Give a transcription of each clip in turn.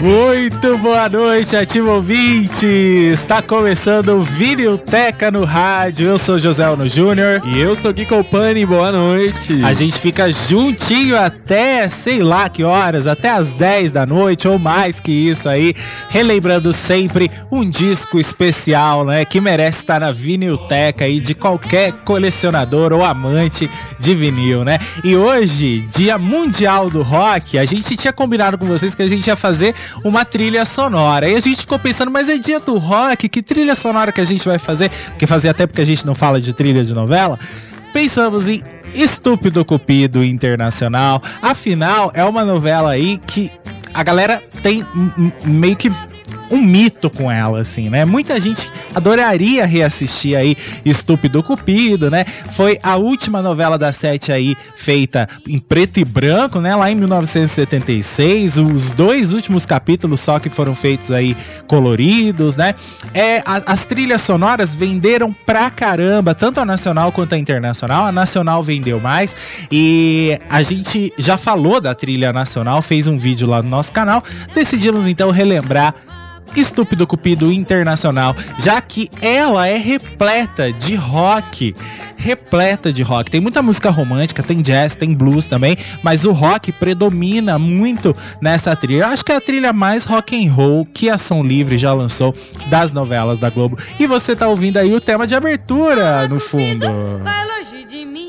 Oi! Boa noite, ativo ouvinte! Está começando o Vinilteca no rádio. Eu sou José Ono Júnior. E eu sou Gui Colpani, boa noite! A gente fica juntinho até, sei lá que horas, até as 10 da noite ou mais que isso aí, relembrando sempre um disco especial, né? Que merece estar na Vinilteca aí de qualquer colecionador ou amante de vinil, né? E hoje, Dia Mundial do Rock, a gente tinha combinado com vocês que a gente ia fazer uma trilha sonora. E a gente ficou pensando, mas é dia do rock, que trilha sonora que a gente vai fazer? Porque fazia tempo que a gente não fala de trilha de novela. Pensamos em Estúpido Cupido Internacional. Afinal, é uma novela aí que a galera tem meio que um mito com ela, assim, né? Muita gente adoraria reassistir aí Estúpido Cupido, né? Foi a última novela da sete aí feita em preto e branco, né? Lá em 1976, os dois últimos capítulos só que foram feitos aí coloridos, né? É, a, as trilhas sonoras venderam pra caramba, tanto a nacional quanto a internacional. A nacional vendeu mais e a gente já falou da trilha nacional, fez um vídeo lá no nosso canal. Decidimos então relembrar Estúpido Cupido Internacional, já que ela é repleta de rock. Repleta de rock. Tem muita música romântica, tem jazz, tem blues também, mas o rock predomina muito nessa trilha. Eu acho que é a trilha mais rock and roll que a Som Livre já lançou das novelas da Globo. E você tá ouvindo aí o tema de abertura no fundo. Vai longe de mim.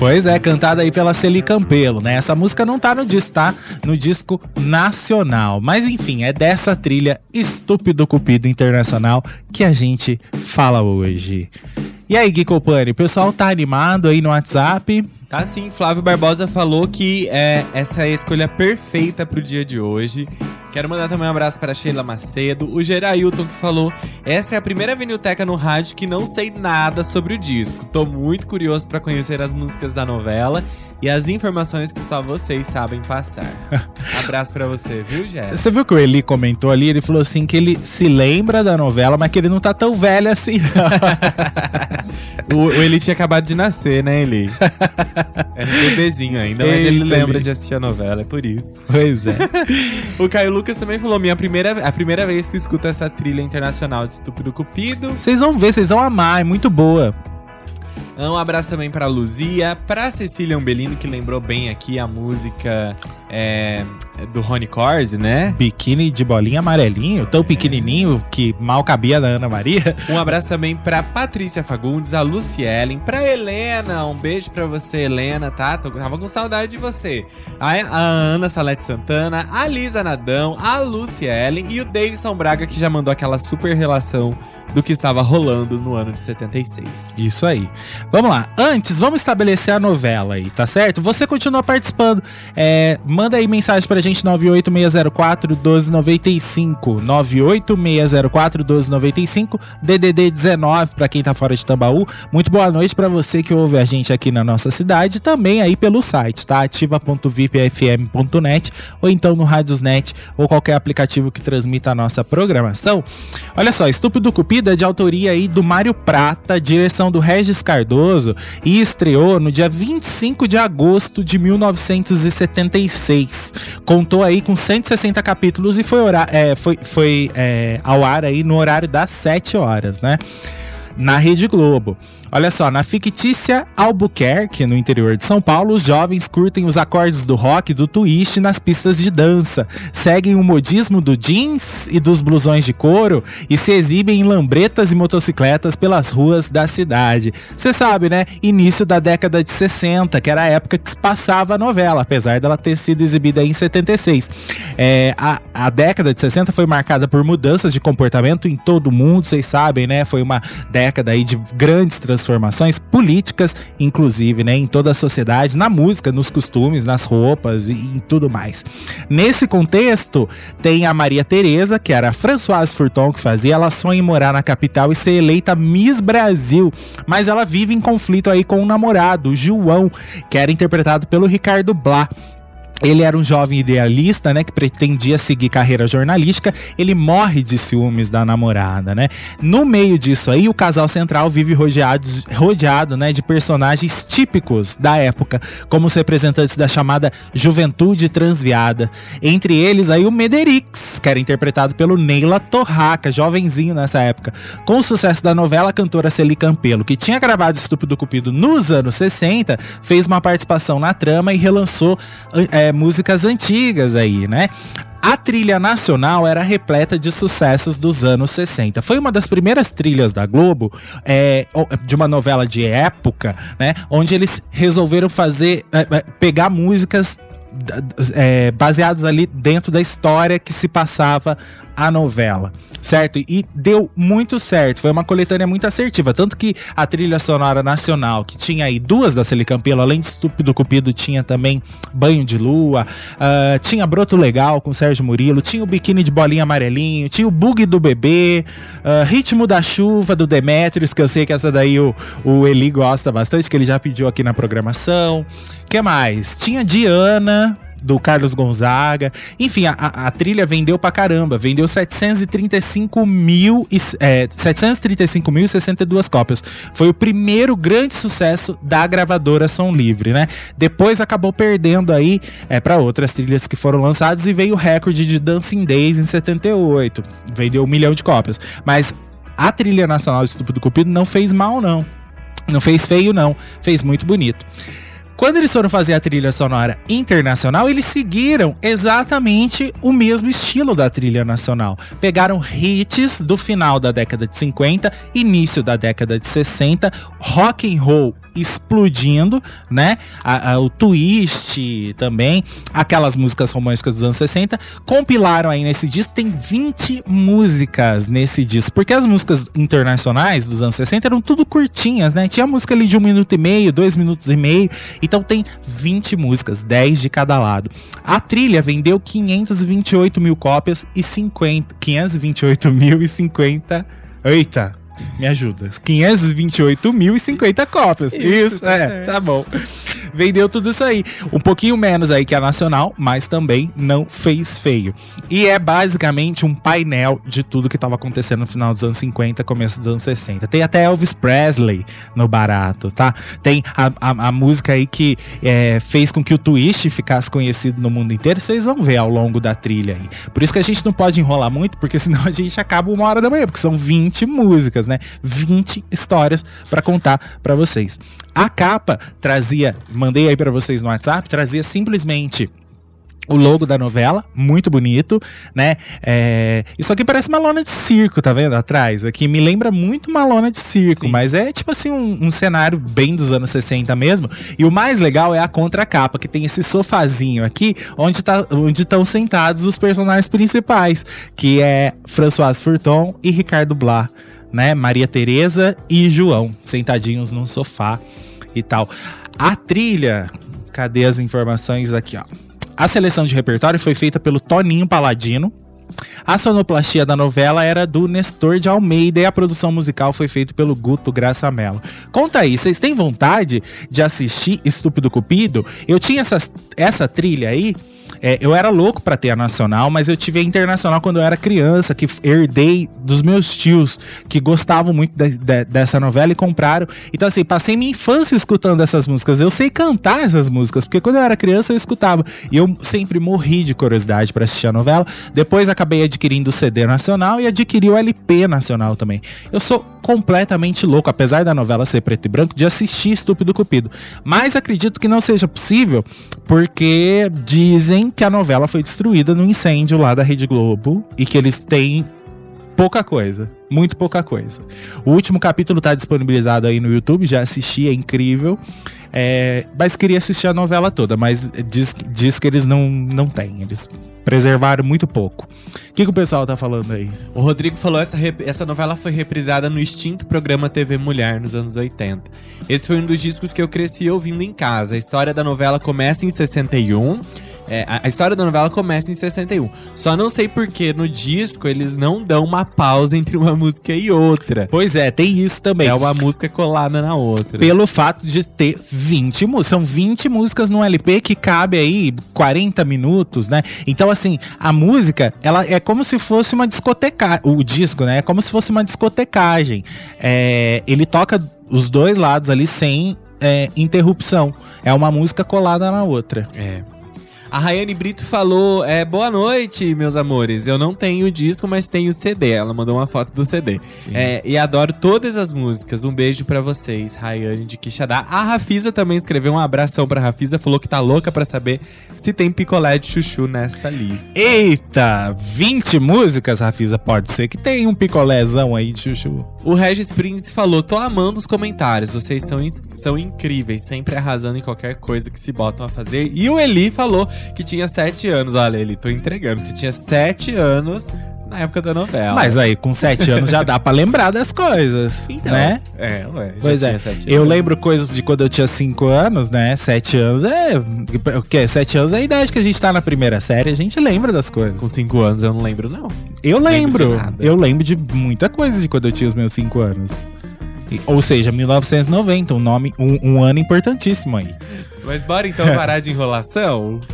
Pois é, cantada aí pela Celi Campelo, né? Essa música não tá no disco, tá? No disco nacional. Mas enfim, é dessa trilha Estúpido Cupido Internacional que a gente fala hoje. E aí, Gui Copani, o pessoal tá animado aí no WhatsApp? Tá sim, Flávio Barbosa falou que é, essa é a escolha perfeita pro dia de hoje. Quero mandar também um abraço para Sheila Macedo, o Gerailton que falou: "Essa é a primeira vinilteca no rádio que não sei nada sobre o disco. Tô muito curioso para conhecer as músicas da novela e as informações que só vocês sabem passar." abraço para você, viu, Gera? Você viu que o Eli comentou ali, ele falou assim que ele se lembra da novela, mas que ele não tá tão velho assim. o, o Eli tinha acabado de nascer, né, Eli? Era um bebezinho ainda, mas Eita, ele lembra de assistir a novela, é por isso. Pois é. o Caio Lucas também falou: minha primeira, a primeira vez que escuto essa trilha internacional de Estúpido Cupido. Vocês vão ver, vocês vão amar, é muito boa. Um abraço também para Luzia, para Cecília Umbelino, que lembrou bem aqui a música é, do Rony Corsi, né? Biquíni de bolinha amarelinho, tão é. pequenininho que mal cabia na Ana Maria. Um abraço também para Patrícia Fagundes, a Lucielen, para Helena, um beijo para você, Helena, tá? Tô, tava com saudade de você. A, a Ana Salete Santana, a Lisa Nadão, a Lucielen e o Davidson Braga, que já mandou aquela super relação do que estava rolando no ano de 76. Isso aí. Vamos lá. Antes, vamos estabelecer a novela aí, tá certo? Você continua participando. É, manda aí mensagem pra gente 98604 1295. 98604 1295. DDD 19 para quem tá fora de Tambaú. Muito boa noite para você que ouve a gente aqui na nossa cidade, também aí pelo site, tá? ativa.vipfm.net ou então no Radiosnet ou qualquer aplicativo que transmita a nossa programação. Olha só, Estúpido Cupido é de autoria aí do Mário Prata, direção do Regis Cardoso Cardoso e estreou no dia 25 de agosto de 1976. Contou aí com 160 capítulos e foi, é, foi, foi é, ao ar aí no horário das 7 horas, né? Na Rede Globo. Olha só, na fictícia Albuquerque, no interior de São Paulo, os jovens curtem os acordes do rock e do twist nas pistas de dança, seguem o modismo do jeans e dos blusões de couro e se exibem em lambretas e motocicletas pelas ruas da cidade. Você sabe, né? Início da década de 60, que era a época que se passava a novela, apesar dela ter sido exibida em 76. É, a, a década de 60 foi marcada por mudanças de comportamento em todo o mundo, vocês sabem, né? Foi uma década aí de grandes transformações transformações políticas, inclusive, né, em toda a sociedade, na música, nos costumes, nas roupas e em tudo mais. Nesse contexto, tem a Maria Tereza, que era a Françoise Furton que fazia, ela sonha em morar na capital e ser eleita Miss Brasil, mas ela vive em conflito aí com o namorado, João, que era interpretado pelo Ricardo Blá. Ele era um jovem idealista, né, que pretendia seguir carreira jornalística. Ele morre de ciúmes da namorada, né? No meio disso aí, o casal central vive rodeado, rodeado, né, de personagens típicos da época, como os representantes da chamada juventude transviada. Entre eles aí o Mederix, que era interpretado pelo Neila Torraca, jovenzinho nessa época. Com o sucesso da novela, a cantora Celi Campelo, que tinha gravado Estúpido Cupido nos anos 60, fez uma participação na trama e relançou é, músicas antigas aí, né? A trilha nacional era repleta de sucessos dos anos 60. Foi uma das primeiras trilhas da Globo, é, de uma novela de época, né? Onde eles resolveram fazer, é, é pegar músicas é, baseadas ali dentro da história que se passava a novela, certo? E deu muito certo, foi uma coletânea muito assertiva, tanto que a trilha sonora nacional, que tinha aí duas da Celicampelo, além de Estúpido Cupido, tinha também Banho de Lua, uh, tinha Broto Legal com Sérgio Murilo, tinha o Biquíni de Bolinha Amarelinho, tinha o Bug do Bebê, uh, Ritmo da Chuva do Demetrius, que eu sei que essa daí o, o Eli gosta bastante, que ele já pediu aqui na programação. que mais? Tinha Diana, do Carlos Gonzaga. Enfim, a, a, trilha vendeu pra caramba. Vendeu 735 mil e, é, 735 mil e 62 cópias. Foi o primeiro grande sucesso da gravadora Som Livre, né? Depois acabou perdendo aí é, para outras trilhas que foram lançadas e veio o recorde de Dancing Days em 78. Vendeu um milhão de cópias. Mas a trilha nacional de Estúpido Cupido não fez mal, não. Não fez feio, não. Fez muito bonito. Quando eles foram fazer a trilha sonora internacional, eles seguiram exatamente o mesmo estilo da trilha nacional. Pegaram hits do final da década de 50, início da década de 60, rock and roll explodindo, né? A, a, o twist também, aquelas músicas românticas dos anos 60, compilaram aí nesse disco, tem 20 músicas nesse disco, porque as músicas internacionais dos anos 60 eram tudo curtinhas, né? Tinha música ali de um minuto e meio, dois minutos e meio, então tem 20 músicas, 10 de cada lado. A trilha vendeu 528 mil cópias e 50, 528 mil e 50 Eita, me ajuda. 528.050 cópias. Isso, isso tá é, certo. tá bom. Vendeu tudo isso aí. Um pouquinho menos aí que a Nacional, mas também não fez feio. E é basicamente um painel de tudo que estava acontecendo no final dos anos 50, começo dos anos 60. Tem até Elvis Presley no barato, tá? Tem a, a, a música aí que é, fez com que o Twist ficasse conhecido no mundo inteiro. Vocês vão ver ao longo da trilha aí. Por isso que a gente não pode enrolar muito, porque senão a gente acaba uma hora da manhã, porque são 20 músicas, né? 20 histórias para contar para vocês. A capa trazia, mandei aí para vocês no WhatsApp, trazia simplesmente o logo da novela, muito bonito, né? É... Isso aqui parece uma lona de circo, tá vendo? Atrás. Aqui me lembra muito uma lona de circo, Sim. mas é tipo assim um, um, cenário bem dos anos 60 mesmo. E o mais legal é a contracapa, que tem esse sofazinho aqui, onde tá, onde estão sentados os personagens principais, que é François Furton e Ricardo Blá né? Maria Tereza e João sentadinhos num sofá e tal. A trilha, cadê as informações aqui, ó? A seleção de repertório foi feita pelo Toninho Paladino. A sonoplastia da novela era do Nestor de Almeida e a produção musical foi feita pelo Guto Graça Mello. Conta aí, vocês têm vontade de assistir Estúpido Cupido? Eu tinha essa, essa trilha aí É, eu era louco pra ter a nacional, mas eu tive a internacional quando eu era criança, que herdei dos meus tios que gostavam muito de, de, dessa novela e compraram. Então, assim, passei minha infância escutando essas músicas. Eu sei cantar essas músicas, porque quando eu era criança eu escutava. E eu sempre morri de curiosidade para assistir a novela. Depois acabei adquirindo o CD nacional e adquiri o LP nacional também. Eu sou completamente louco, apesar da novela ser preto e branco, de assistir Estúpido Cupido. Mas acredito que não seja possível, porque dizem que a novela foi destruída no incêndio lá da Rede Globo e que eles têm pouca coisa. Muito pouca coisa. O último capítulo está disponibilizado aí no YouTube, já assisti, é incrível. É, mas queria assistir a novela toda, mas diz, diz que eles não, não têm. Eles preservaram muito pouco. O que, que o pessoal tá falando aí? O Rodrigo falou essa essa novela foi reprisada no extinto programa TV Mulher nos anos 80. Esse foi um dos discos que eu cresci ouvindo em casa. A história da novela começa em 61 é, a, a, história da novela começa em 61. Só não sei porque no disco eles não dão uma pausa entre uma música e outra. Pois é, tem isso também. É uma música colada na outra. Pelo fato de ter 20 músicas. São 20 músicas no LP que cabe aí 40 minutos, né? Então, assim, a música, ela é como se fosse uma discotecagem. O disco, né? É como se fosse uma discotecagem. É, ele toca os dois lados ali sem é, interrupção. É uma música colada na outra. É. A Rayane Brito falou: é, Boa noite, meus amores. Eu não tenho o disco, mas tenho o CD. Ela mandou uma foto do CD. É, e adoro todas as músicas. Um beijo para vocês, Rayane de Quixadá. A Rafisa também escreveu um abração pra Rafisa, falou que tá louca para saber se tem picolé de chuchu nesta lista. Eita! 20 músicas, Rafisa? Pode ser que tenha um picolézão aí de chuchu. O Regis Prince falou: Tô amando os comentários, vocês são, são incríveis, sempre arrasando em qualquer coisa que se botam a fazer. E o Eli falou que tinha sete anos. Olha, ele tô entregando. Se tinha sete anos, na época da novela. Mas aí, com sete anos já dá pra lembrar das coisas, então, né? É, ué, pois é. Eu lembro coisas de quando eu tinha cinco anos, né? Sete anos é... O quê? Sete anos é a idade que a gente tá na primeira série, a gente lembra das coisas. Com cinco anos eu não lembro, não. Eu lembro. lembro eu lembro de muita coisa de quando eu tinha os meus cinco anos. Ou seja, 1990, um nome, um, um ano importantíssimo aí. Mas bora então parar de enrolação?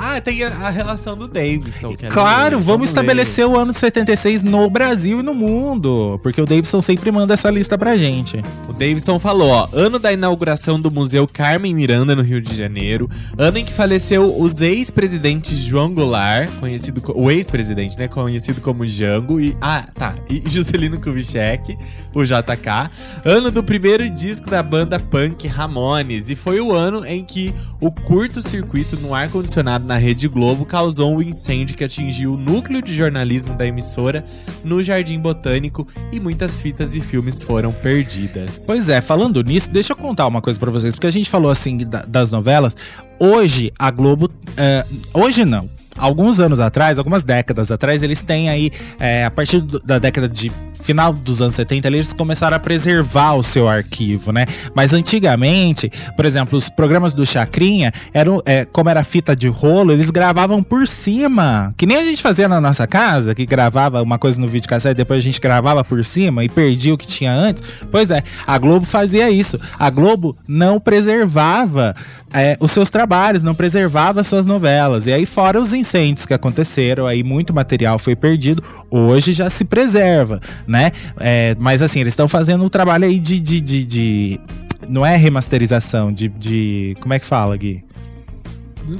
Ah, tem a, a relação do Davidson. É claro, vamos, vamos estabelecer o ano 76 no Brasil e no mundo. Porque o Davidson sempre manda essa lista pra gente. O Davidson falou, ó, ano da inauguração do Museu Carmen Miranda no Rio de Janeiro, ano em que faleceu os ex-presidentes João Goulart, conhecido o ex-presidente, né, conhecido como Jango e ah, tá, e Juscelino Kubitschek, o JK, ano do primeiro disco da banda punk Ramones e foi o ano em que o curto-circuito no ar condicionado na Rede Globo causou um incêndio que atingiu o núcleo de jornalismo da emissora no Jardim Botânico e muitas fitas e filmes foram perdidas. Pois é, falando nisso, deixa eu contar uma coisa para vocês, porque a gente falou assim das novelas. Hoje a Globo, é, hoje não, alguns anos atrás, algumas décadas atrás, eles têm aí, é, a partir da década de final dos anos 70, eles começaram a preservar o seu arquivo, né? Mas antigamente, por exemplo, os programas do Chacrinha, eram, é, como era fita de rolo, eles gravavam por cima, que nem a gente fazia na nossa casa, que gravava uma coisa no videocassete, depois a gente gravava por cima e perdia o que tinha antes. Pois é, a Globo fazia isso. A Globo não preservava é, os seus trabalhos, não preservava suas novelas. E aí, fora os incêndios que aconteceram, aí muito material foi perdido. Hoje já se preserva, né? É, mas assim, eles estão fazendo um trabalho aí de, de, de, de, Não é remasterização, de, de. Como é que fala, Gui?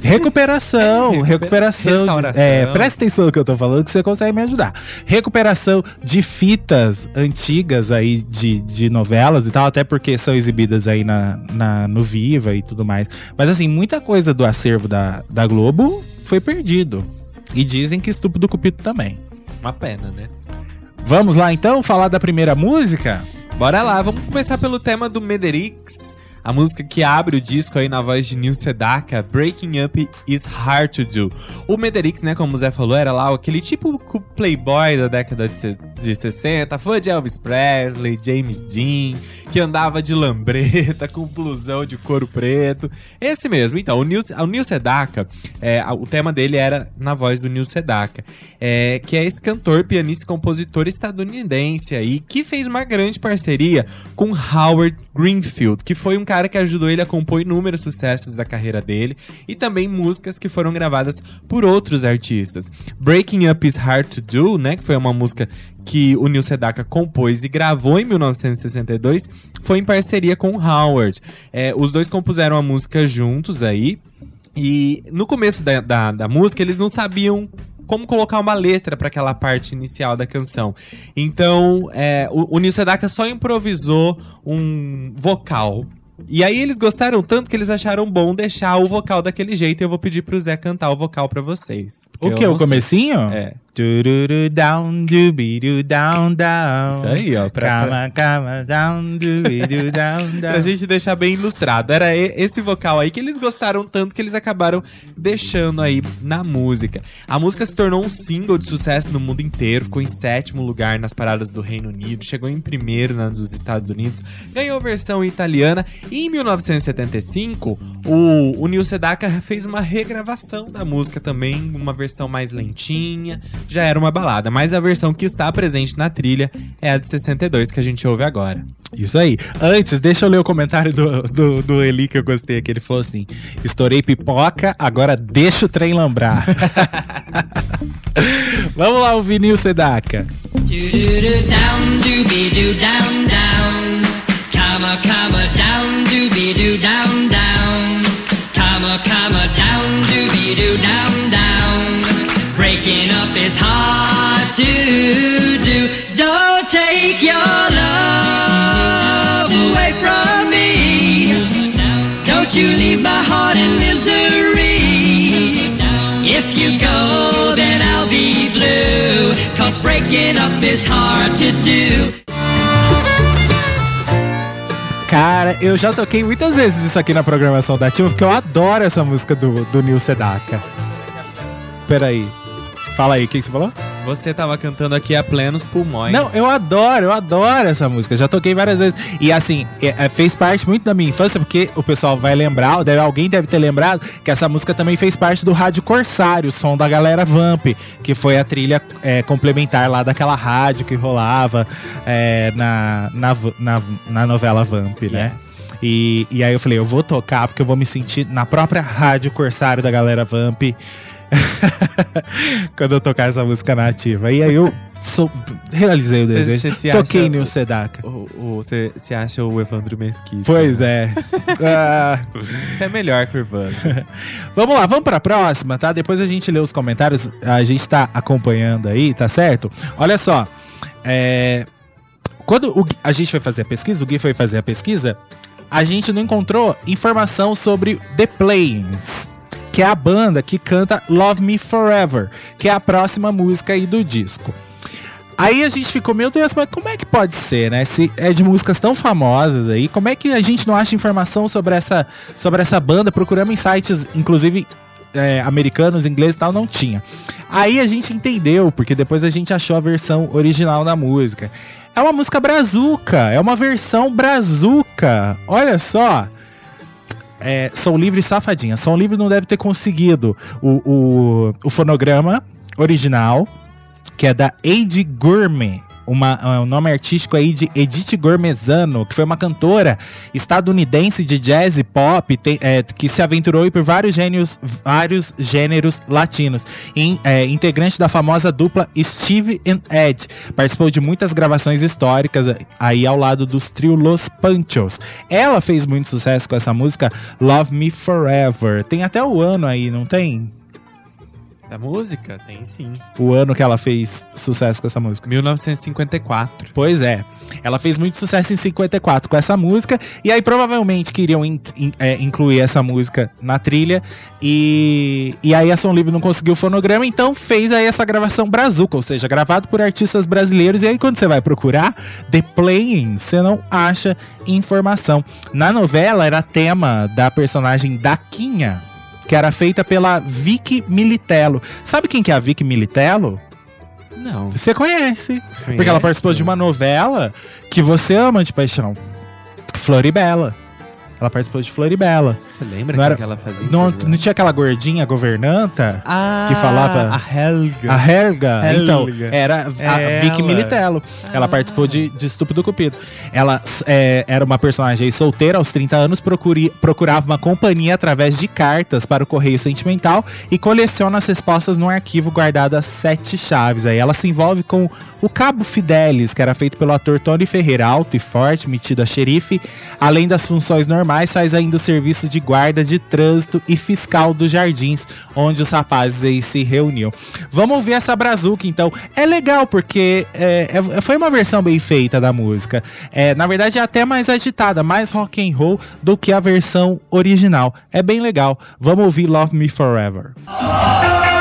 Recuperação, é, recuperação. Restauração. De, é, presta atenção no que eu tô falando que você consegue me ajudar. Recuperação de fitas antigas aí de, de novelas e tal, até porque são exibidas aí na, na, no Viva e tudo mais. Mas assim, muita coisa do acervo da, da Globo foi perdido. E dizem que Estúpido Cupido também. Uma pena, né? Vamos lá então falar da primeira música? Bora lá, vamos começar pelo tema do Mederix a música que abre o disco aí na voz de Neil Sedaka, Breaking Up is Hard to Do. O Mederix, né, como o Zé falou, era lá aquele tipo playboy da década de, de 60, fã de Elvis Presley, James Dean, que andava de lambreta com blusão de couro preto. Esse mesmo. Então, o Neil, o Neil Sedaka, é, o tema dele era na voz do Neil Sedaka, é, que é esse cantor, pianista e compositor estadunidense aí, que fez uma grande parceria com Howard Greenfield, que foi um cara cara que ajudou ele a compor inúmeros sucessos da carreira dele e também músicas que foram gravadas por outros artistas. Breaking Up Is Hard to Do, né, que foi uma música que o Neil Sedaka compôs e gravou em 1962, foi em parceria com Howard. É, os dois compuseram a música juntos aí. E no começo da, da, da música, eles não sabiam como colocar uma letra para aquela parte inicial da canção. Então, é, o, o Neil Sedaka só improvisou um vocal e aí eles gostaram tanto que eles acharam bom deixar o vocal daquele jeito. E eu vou pedir pro Zé cantar o vocal pra vocês. O que? O comecinho? É. Tururu down, dubidu down, down. Isso aí, ó. Pra, Cama, cama, down, dubidu down, down. pra gente deixar bem ilustrado. Era esse vocal aí que eles gostaram tanto que eles acabaram deixando aí na música. A música se tornou um single de sucesso no mundo inteiro, ficou em sétimo lugar nas paradas do Reino Unido, chegou em primeiro nas dos Estados Unidos, ganhou versão italiana e em 1975 o, o Neil Sedaka fez uma regravação da música também, uma versão mais lentinha, já era uma balada, mas a versão que está presente na trilha é a de 62 que a gente ouve agora. Isso aí. Antes, deixa eu ler o comentário do, do, do Eli que eu gostei, que ele falou assim: estourei pipoca, agora deixa o trem lambrar. Vamos lá, o vinil Sedaka. Down, dooby-doo down, down. Comma, comma, down, down, down. Breaking up is hard to do. Don't take your love away from me. Don't you leave my heart in misery. If you go, then I'll be blue. Cause breaking up is hard to do. Cara, eu já toquei muitas vezes isso aqui na programação da Ativa, porque eu adoro essa música do, do Nil Sedaka. Peraí. Fala aí, o que, que você falou? Você tava cantando aqui a plenos pulmões. Não, eu adoro, eu adoro essa música. Já toquei várias vezes. E assim, é- é, fez parte muito da minha infância, porque o pessoal vai lembrar, deve- alguém deve ter lembrado, que essa música também fez parte do Rádio Corsário, o som da galera Vamp, que foi a trilha é, complementar lá daquela rádio que rolava é, na, na, na, na novela Vamp, né? E, e aí eu falei, eu vou tocar porque eu vou me sentir na própria rádio Corsário da galera Vamp. Quando eu tocar essa música nativa. E aí eu sou- realizei o Cê- desejo. cê se Toquei acha- no Sedaka. Você se acha o Evandro Mesquita? Pois é. Ah, Você é melhor que o Evandro. vamos lá, vamos pra próxima, tá? Depois a gente lê os comentários. A gente tá acompanhando aí, tá certo? Olha só. É, Quando o a gente foi fazer a pesquisa, o Gui foi fazer a pesquisa, a gente não encontrou informação sobre The Plains, que é a banda que canta Love Me Forever, que é a próxima música aí do disco. Aí a gente ficou, meu Deus, mas como é que pode ser, né? Se é de músicas tão famosas aí, como é que a gente não acha informação sobre essa, sobre essa banda? Procuramos em sites, inclusive é, americanos, ingleses e tal, não tinha. Aí a gente entendeu, porque depois a gente achou a versão original da música. É uma música brazuca, é uma versão brazuca. Olha só. É, Sou Livre e Safadinha. São Livre não deve ter conseguido o, o, o fonograma original, que é da Eide Gourmet. Uma, é, o nome artístico aí de Edith Gourmezano, que foi uma cantora estadunidense de jazz e pop tem- é, que se aventurou por vários gênios, vários gêneros latinos. In- é, integrante da famosa dupla Steve and Ed. Participou de muitas gravações históricas é, aí ao lado dos trio Los Panchos. Ela fez muito sucesso com essa música Love Me Forever. Tem até o ano aí, não tem? Da música? Tem sim. O ano que ela fez sucesso com essa música. 1954. Pois é. Ela fez muito sucesso em 54 com essa música. E aí provavelmente queriam in- in- é, incluir essa música na trilha. E, e aí a Som Livre não conseguiu o fonograma, então fez aí essa gravação brazuca, ou seja, gravado por artistas brasileiros. E aí quando você vai procurar The Playing, você não acha informação. Na novela era tema da personagem Daquinha, que era feita pela Vicky Militello. Sabe quem que é a Vicky Militello? Não. Você conhece. Porque ela participou de uma novela que você ama de paixão. Floribela. Ela participou de Floribela. Você lembra Não que, era- que ela fazia? Não, não tinha aquela gordinha governanta? Ah, que falava- A Helga. A Helga. Helga. Então, era a Ela. Vicky Militello. Ela Ah. participou de, de Estúpido Cupido. Ela é, era uma personagem solteira, aos 30 anos, procuri- procurava uma companhia através de cartas para o correio sentimental e coleciona as respostas num arquivo guardado a sete chaves. Aí ela se envolve com o Cabo Fidelis, que era feito pelo ator Tony Ferreira, alto e forte, metido a xerife. Além das funções normais, faz ainda o serviço de guarda de trânsito e fiscal dos jardins, onde os rapazes aí se reuniam. Vamos ouvir essa brazuca, então. É legal, porque é, é- foi uma versão bem feita da música. É, na verdade, é até mais agitada, mais rock and roll do que a versão original. É bem legal. Vamos ouvir Love Me Forever. Love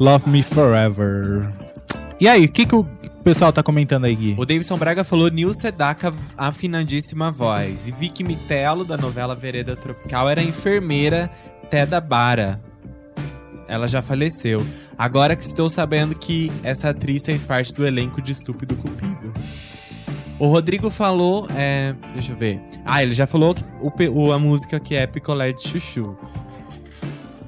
Love Me Forever. E aí, o que, que o pessoal tá comentando aí, Gui? O Davidson Braga falou Nil Sedaka, afinadíssima voz. E Vicky Mitelo, da novela Vereda Tropical, era enfermeira Teda Bara. Ela já faleceu. Agora que estou sabendo que essa atriz fez parte do elenco de Estúpido Cupido. O Rodrigo falou. é, deixa eu ver. Ah, ele já falou que o- a música que é Picolé de Chuchu.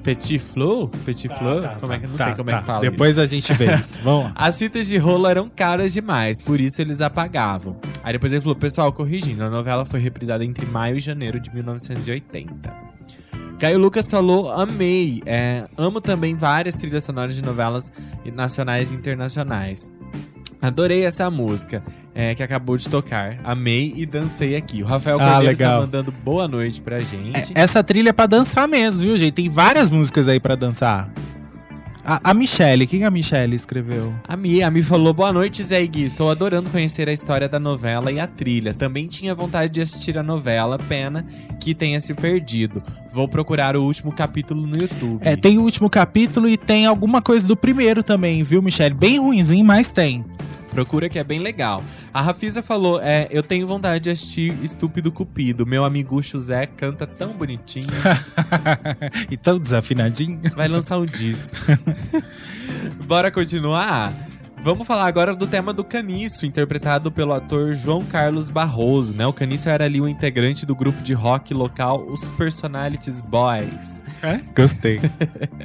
Petit Flou? Petit Flou? como é que não sei como é que fala isso. Tá, Depois a gente vê isso. Vamos lá. As fitas de rolo eram caras demais, por isso eles apagavam. Aí depois ele falou, pessoal, corrigindo, a novela foi reprisada entre maio e janeiro de 1980. Caio Lucas falou, amei. É, amo também várias trilhas sonoras de novelas nacionais e internacionais. Adorei essa música é, que acabou de tocar. Amei e dancei aqui. O Rafael Ah, Cordeiro legal. tá mandando boa noite pra gente. Essa trilha é pra dançar mesmo, viu, gente? Tem várias músicas aí pra dançar. A, a Michelle, quem a Michelle escreveu? A Mi, a Mi falou, boa noite, Zé Gui. Estou adorando conhecer a história da novela e a trilha. Também tinha vontade de assistir a novela, pena que tenha se perdido. Vou procurar o último capítulo no YouTube. É, tem o último capítulo e tem alguma coisa do primeiro também, viu, Michelle? Bem ruinzinho, mas tem. Procura que é bem legal. A Rafisa falou, é, eu tenho vontade de assistir Estúpido Cupido. Meu amigo José canta tão bonitinho. e tão desafinadinho. Vai lançar um disco. Bora continuar? Vamos falar agora do tema do Caniço, interpretado pelo ator João Carlos Barroso, né? O Caniço era ali o integrante do grupo de rock local, os Personalities Boys. Gostei.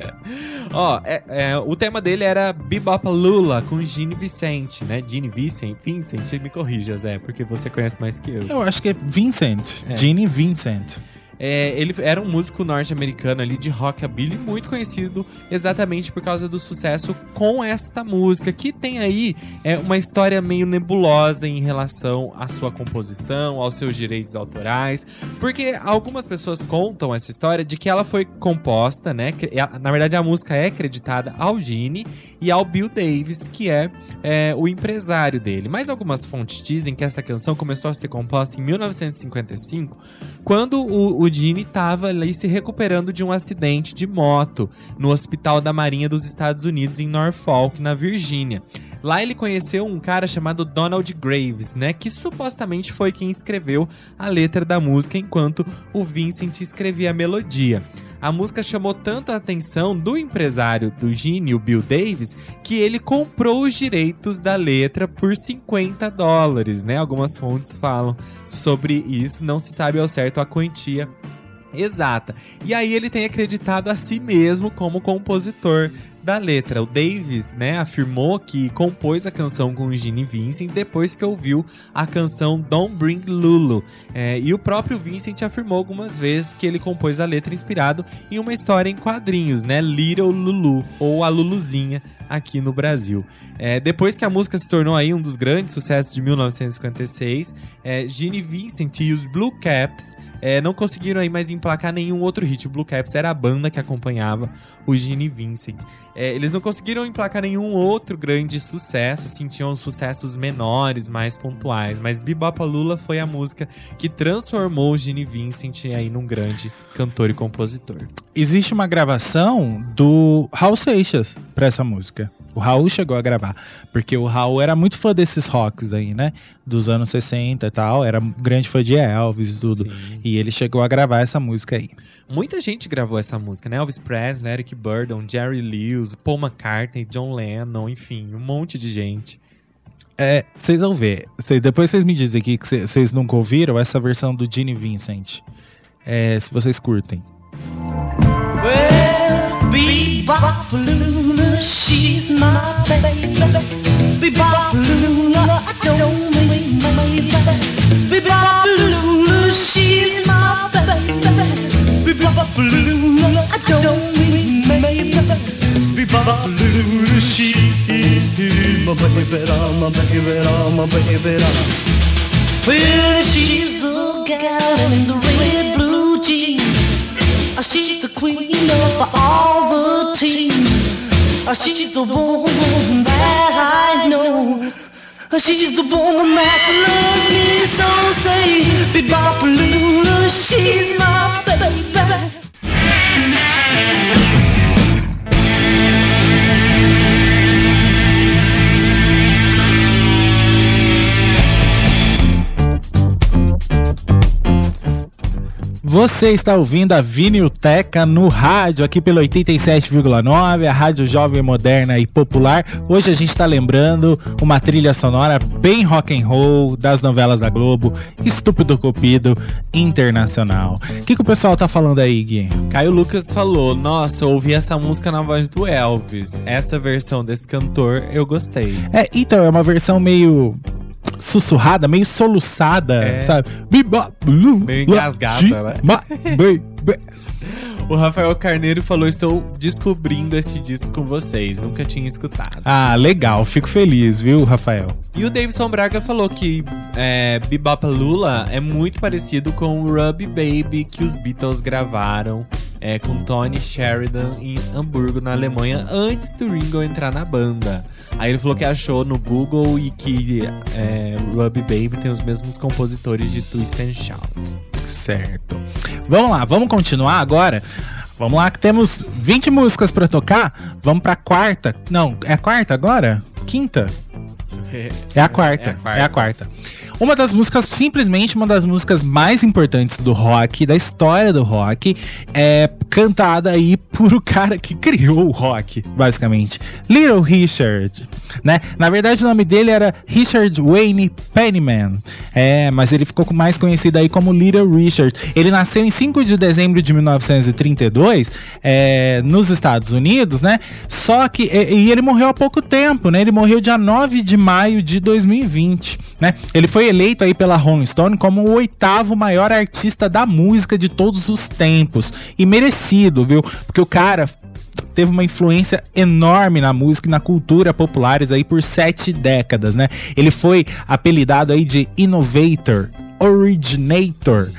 Ó, é- é, o tema dele era Bebop Lula com Gene Vicente, né? Gene Vicente, Vincent, me corrija, Zé, porque você conhece mais que eu. Eu acho que é Vincent. É. Gene Vincent. É, ele era um músico norte-americano ali de rockabilly, muito conhecido exatamente por causa do sucesso com esta música, que tem aí é, uma história meio nebulosa em relação à sua composição, aos seus direitos autorais, porque algumas pessoas contam essa história de que ela foi composta, né? a- Na verdade, a música é acreditada ao Gene e ao Bill Davis, que é, é, o empresário dele. Mas algumas fontes dizem que essa canção começou a ser composta em 1955 quando o, o Gene estava ali se recuperando de um acidente de moto no Hospital da Marinha dos Estados Unidos em Norfolk, na Virgínia. Lá ele conheceu um cara chamado Donald Graves, né, que supostamente foi quem escreveu a letra da música enquanto o Vincent escrevia a melodia. A música chamou tanto a atenção do empresário do Gene, o Bill Davis, que ele comprou os direitos da letra por 50 dólares, né? Algumas fontes falam sobre isso, não se sabe ao certo a quantia exata. E aí ele tem acreditado a si mesmo como compositor da letra. O Davis, né, afirmou que compôs a canção com Gene Vincent depois que ouviu a canção Don't Bring Lulu. É, e o próprio Vincent afirmou algumas vezes que ele compôs a letra inspirado em uma história em quadrinhos, né, Little Lulu, ou a Luluzinha aqui no Brasil. É, depois que a música se tornou aí um dos grandes sucessos de 1956, é, Gene Vincent e os Blue Caps é, não conseguiram aí mais emplacar nenhum outro hit. O Blue Caps era a banda que acompanhava o Gene Vincent. É, eles não conseguiram emplacar nenhum outro grande sucesso, assim, tinham sucessos menores, mais pontuais. Mas Bebop Lula foi a música que transformou o Gene Vincent aí num grande cantor e compositor. Existe uma gravação do Raul Seixas pra essa música. O Raul chegou a gravar, porque o Raul era muito fã desses rocks aí, né? Dos anos 60 e tal, era um grande fã de Elvis e tudo. Sim. E ele chegou a gravar essa música aí. Muita gente gravou essa música, né? Elvis Presley, Eric Burdon, Jerry Lewis, Paul McCartney, John Lennon, enfim, um monte de gente. É, vocês vão ver. Cê- depois vocês me dizem aqui que vocês nunca ouviram essa versão do Gene Vincent. É, se vocês curtem. Well, Lula, she's my baby. Bebop Lula, I don't mean baby. Bebop Lula, she's my baby. Bebop Lula, I don't mean baby. Bebop Lula, she's my baby, my baby, my baby. Well, she's the gal in the red blue jeans. She's the queen of all She's the woman that I know. She's the woman that loves me so. Say, Lula, she's my Você está ouvindo a Vinilteca no rádio, aqui pelo 87,9, a rádio jovem, moderna e popular. Hoje a gente está lembrando uma trilha sonora bem rock and roll das novelas da Globo, Estúpido Cupido Internacional. O que, que o pessoal tá falando aí, Gui? Caio Lucas falou: Nossa, eu ouvi essa música na voz do Elvis. Essa versão desse cantor eu gostei. É, então, é uma versão meio sussurrada, meio soluçada, É. sabe? Meio engasgada, né? O Rafael Carneiro falou: Estou descobrindo esse disco com vocês, nunca tinha escutado. Ah, legal, fico feliz, viu, Rafael? E o Davidson Braga falou que é, Bebop Lula é muito parecido com o Ruby Baby que os Beatles gravaram é, com Tony Sheridan em Hamburgo, na Alemanha, antes do Ringo entrar na banda. Aí ele falou que achou no Google e que é, Ruby Baby tem os mesmos compositores de Twist and Shout. Certo. Vamos lá, vamos continuar agora. Vamos lá que temos 20 músicas pra tocar. Vamos pra quarta. Não, é quarta agora? Quinta? É a quarta. É a quarta. Uma das músicas, simplesmente uma das músicas mais importantes do rock, da história do rock, é cantada aí por o cara que criou o rock, basicamente. Little Richard, né? Na verdade, o nome dele era Richard Wayne Pennyman. É, mas ele ficou mais conhecido aí como Little Richard. Ele nasceu em 5 de dezembro de 1932, é, nos Estados Unidos, né? Só que e, e ele morreu há pouco tempo, né? Ele morreu dia 9 de maio de 2020, né? Ele foi eleito aí pela Rolling Stone como o oitavo maior artista da música de todos os tempos. E merecido, viu? Porque o cara teve uma influência enorme na música e na cultura populares aí por sete décadas, né? Ele foi apelidado aí de Innovator, Originator,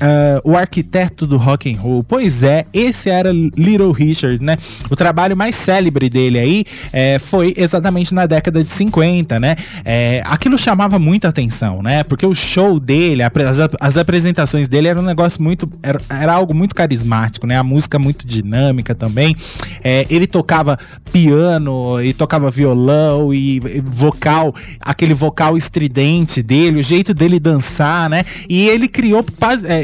ah, o arquiteto do rock and roll. Pois é, esse era Little Richard, né? O trabalho mais célebre dele aí eh, foi exatamente na década de 50, né? Eh, aquilo chamava muita atenção, né? Porque o show dele, as, as apresentações dele era um negócio muito. Era, era algo muito carismático, né? A música muito dinâmica também. Eh, ele tocava piano e tocava violão e, e vocal, aquele vocal estridente dele, o jeito dele dançar, né? E ele criou,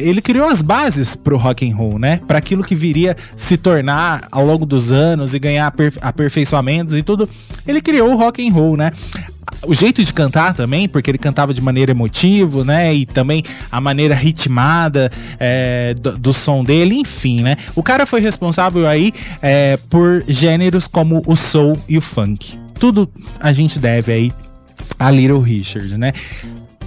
ele criou as bases pro rock and roll, né? Para aquilo que viria se tornar ao longo dos anos e ganhar aper- aperfeiçoamentos e tudo. Ele criou o rock and roll, né? O jeito de cantar também, porque ele cantava de maneira emotiva, né? E também a maneira ritmada é, do, do som dele, enfim, né? O cara foi responsável aí é, por gêneros como o soul e o funk. Tudo a gente deve aí a Little Richard, né?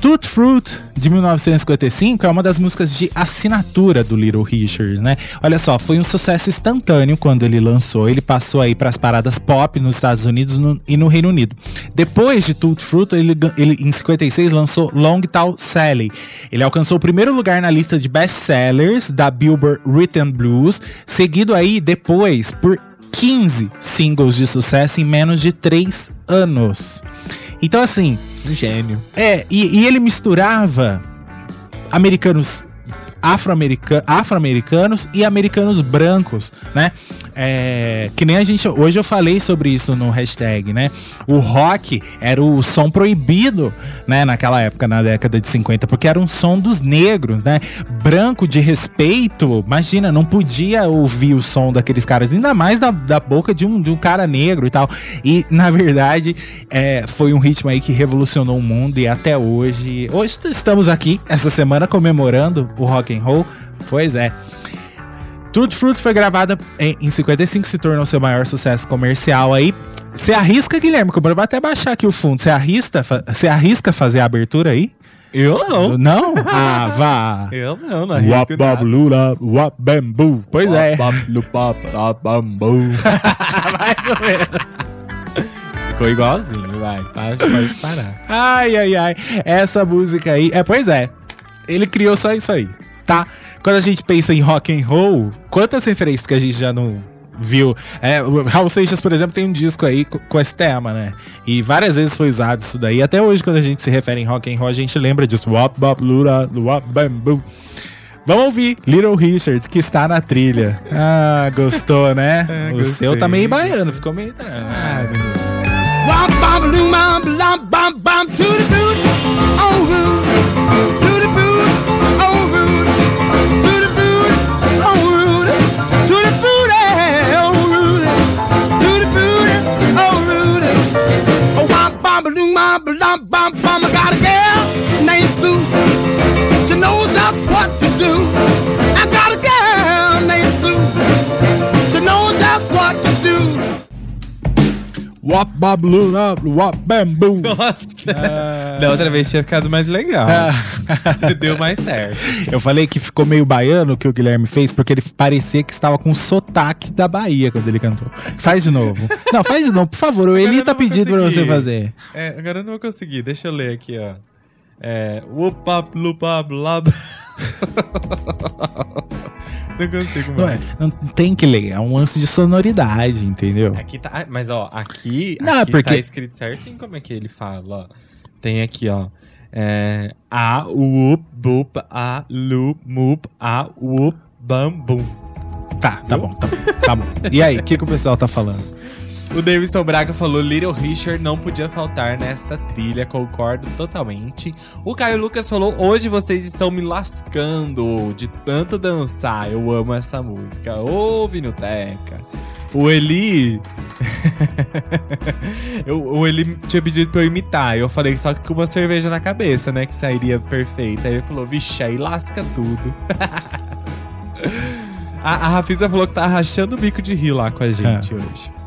Toot Fruit, de 1955, é uma das músicas de assinatura do Little Richard, né? Olha só, foi um sucesso instantâneo quando ele lançou. Ele passou aí para as paradas pop nos Estados Unidos no- e no Reino Unido. Depois de Toot Fruit, ele, ele em 56 lançou Long Tall Sally. Ele alcançou o primeiro lugar na lista de best-sellers da Billboard and Blues, seguido aí depois por 15 singles de sucesso em menos de 3 anos. Então, assim, Um gênio. é, e, e ele misturava americanos afro-america- afro-americanos e americanos brancos, né? É, que nem a gente. Hoje eu falei sobre isso no hashtag, né? O rock era o som proibido, né? Naquela época, na década de 50, porque era um som dos negros, né? Branco de respeito, imagina, não podia ouvir o som daqueles caras, ainda mais da, da boca de um, de um cara negro e tal. E, na verdade, é, foi um ritmo aí que revolucionou o mundo e até hoje. Hoje estamos aqui, essa semana, comemorando o rock and roll. Pois é. Tutti Frutti foi gravada em, em 55, se tornou seu maior sucesso comercial aí. Você arrisca, Guilherme, que eu vou até baixar aqui o fundo. Você arrisca, você arrisca fazer a abertura aí? Eu não. Não? Ah, vá. Eu não, não arrisco bab nada. lula, wap bambu. Pois é. Mais ou menos. Ficou igualzinho, vai. Pode, pode parar. Ai, ai, ai. Essa música aí. É, pois é. Ele criou só isso aí, tá? Quando a gente pensa em rock and roll, quantas referências que a gente já não viu? É, o Raul Seixas, por exemplo, tem um disco aí co- com esse tema, né? E várias vezes foi usado isso daí. Até hoje, quando a gente se refere em rock and roll, a gente lembra disso. Wap, bop, lura, wap, bambu. Vamos ouvir Little Richard, que está na trilha. Ah, gostou, né? É, o gostei, seu tá meio baiano, ficou meio. Ah, Wop bop loom bum bum bum bum to the boot on root to the boot bum bum bum I got a girl named Sue. She knows just what Wap, lura, wap, bambu. Nossa. Ah. Da outra vez tinha ficado mais legal. Ah. Deu mais certo. Eu falei que ficou meio baiano o que o Guilherme fez, porque ele parecia que estava com sotaque da Bahia quando ele cantou. Faz de novo. Não, faz de novo, por favor. O Eli tá pedindo pra você fazer. É, agora eu não vou conseguir. Deixa eu ler aqui, ó. É. Whoopap, lupap, lab. Não consigo Não, é, mais. não tem que ler, é um lance de sonoridade, entendeu? Aqui tá. ah, Mas ó, aqui, Não, aqui porque- tá escrito certinho como é que ele fala, ó. Tem aqui, ó. É. A, up, bup, a, lu, mup, a, up, bam, bum. Tá, tá bom, tá bom, tá bom. E aí, o que, que o pessoal tá falando? O Davidson Braga falou: Little Richard não podia faltar nesta trilha, concordo totalmente. O Caio Lucas falou: Hoje vocês estão me lascando de tanto dançar. Eu amo essa música. Ô, Vinoteca. O Eli. eu, o Eli tinha pedido pra eu imitar. Eu falei só que com uma cerveja na cabeça, né? Que sairia perfeita. Aí ele falou: Vixe, aí lasca tudo. a, a Rafisa falou que tá rachando o bico de rir lá com a gente hoje.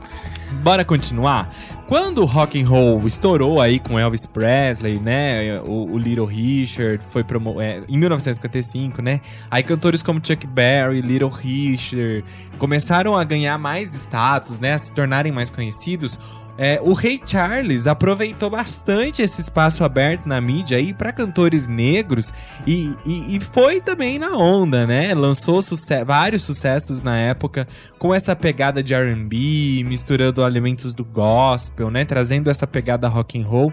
Bora continuar? Quando o rock and roll estourou aí com Elvis Presley, né? O, o Little Richard foi promo é, em 1955, né? Aí cantores como Chuck Berry, Little Richard começaram a ganhar mais status, né? A se tornarem mais conhecidos. É, o Ray Charles aproveitou bastante esse espaço aberto na mídia aí para cantores negros e, e, e foi também na onda, né? Lançou suce vários sucessos na época com essa pegada de R&B, misturando elementos do gospel, né? Trazendo essa pegada rock and roll.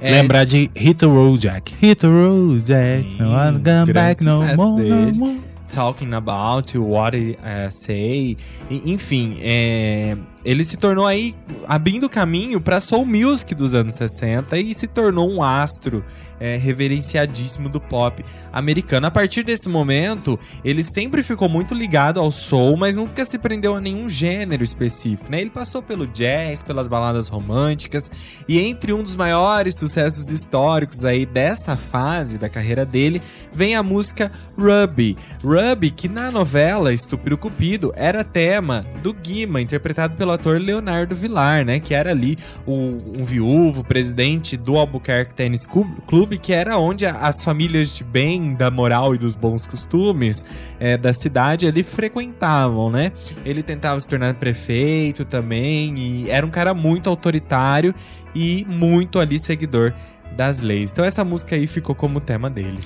É, Lembrar de Hit the Road Jack. Hit the Road Jack. Sim, no one come back no more, no dele. more. Talking About What I eh, Say. E- Enfim, é, ele se tornou aí abrindo caminho para soul music dos anos 60 e se tornou um astro é, reverenciadíssimo do pop americano. A partir desse momento, ele sempre ficou muito ligado ao soul, mas nunca se prendeu a nenhum gênero específico. Né? Ele passou pelo jazz, pelas baladas românticas e entre um dos maiores sucessos históricos aí dessa fase da carreira dele vem a música Ruby. Ruby, que na novela Estúpido Cupido era tema do Guima, interpretado pelo ator Leonardo Villar, né? Que era ali o, um viúvo, presidente do Albuquerque Tennis Clube, que era onde as famílias de bem, da moral e dos bons costumes eh, da cidade ali frequentavam, né? Ele tentava se tornar prefeito também e era um cara muito autoritário e muito ali seguidor das leis. Então essa música aí ficou como tema dele.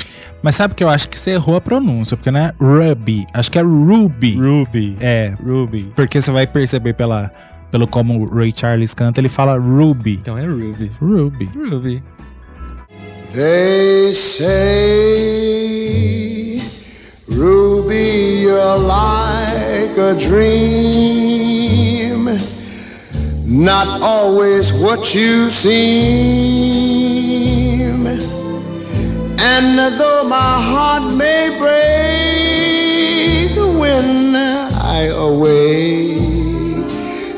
Mas sabe que eu acho que você errou a pronúncia, porque não é Ruby, acho que é Ruby. Ruby. É, Ruby. porque você vai perceber pela, pelo como o Ray Charles canta, ele fala Ruby. Então é Ruby. Ruby. Ruby. They say, Ruby, you're like a dream, not always what you seem. And though my heart may break when I away,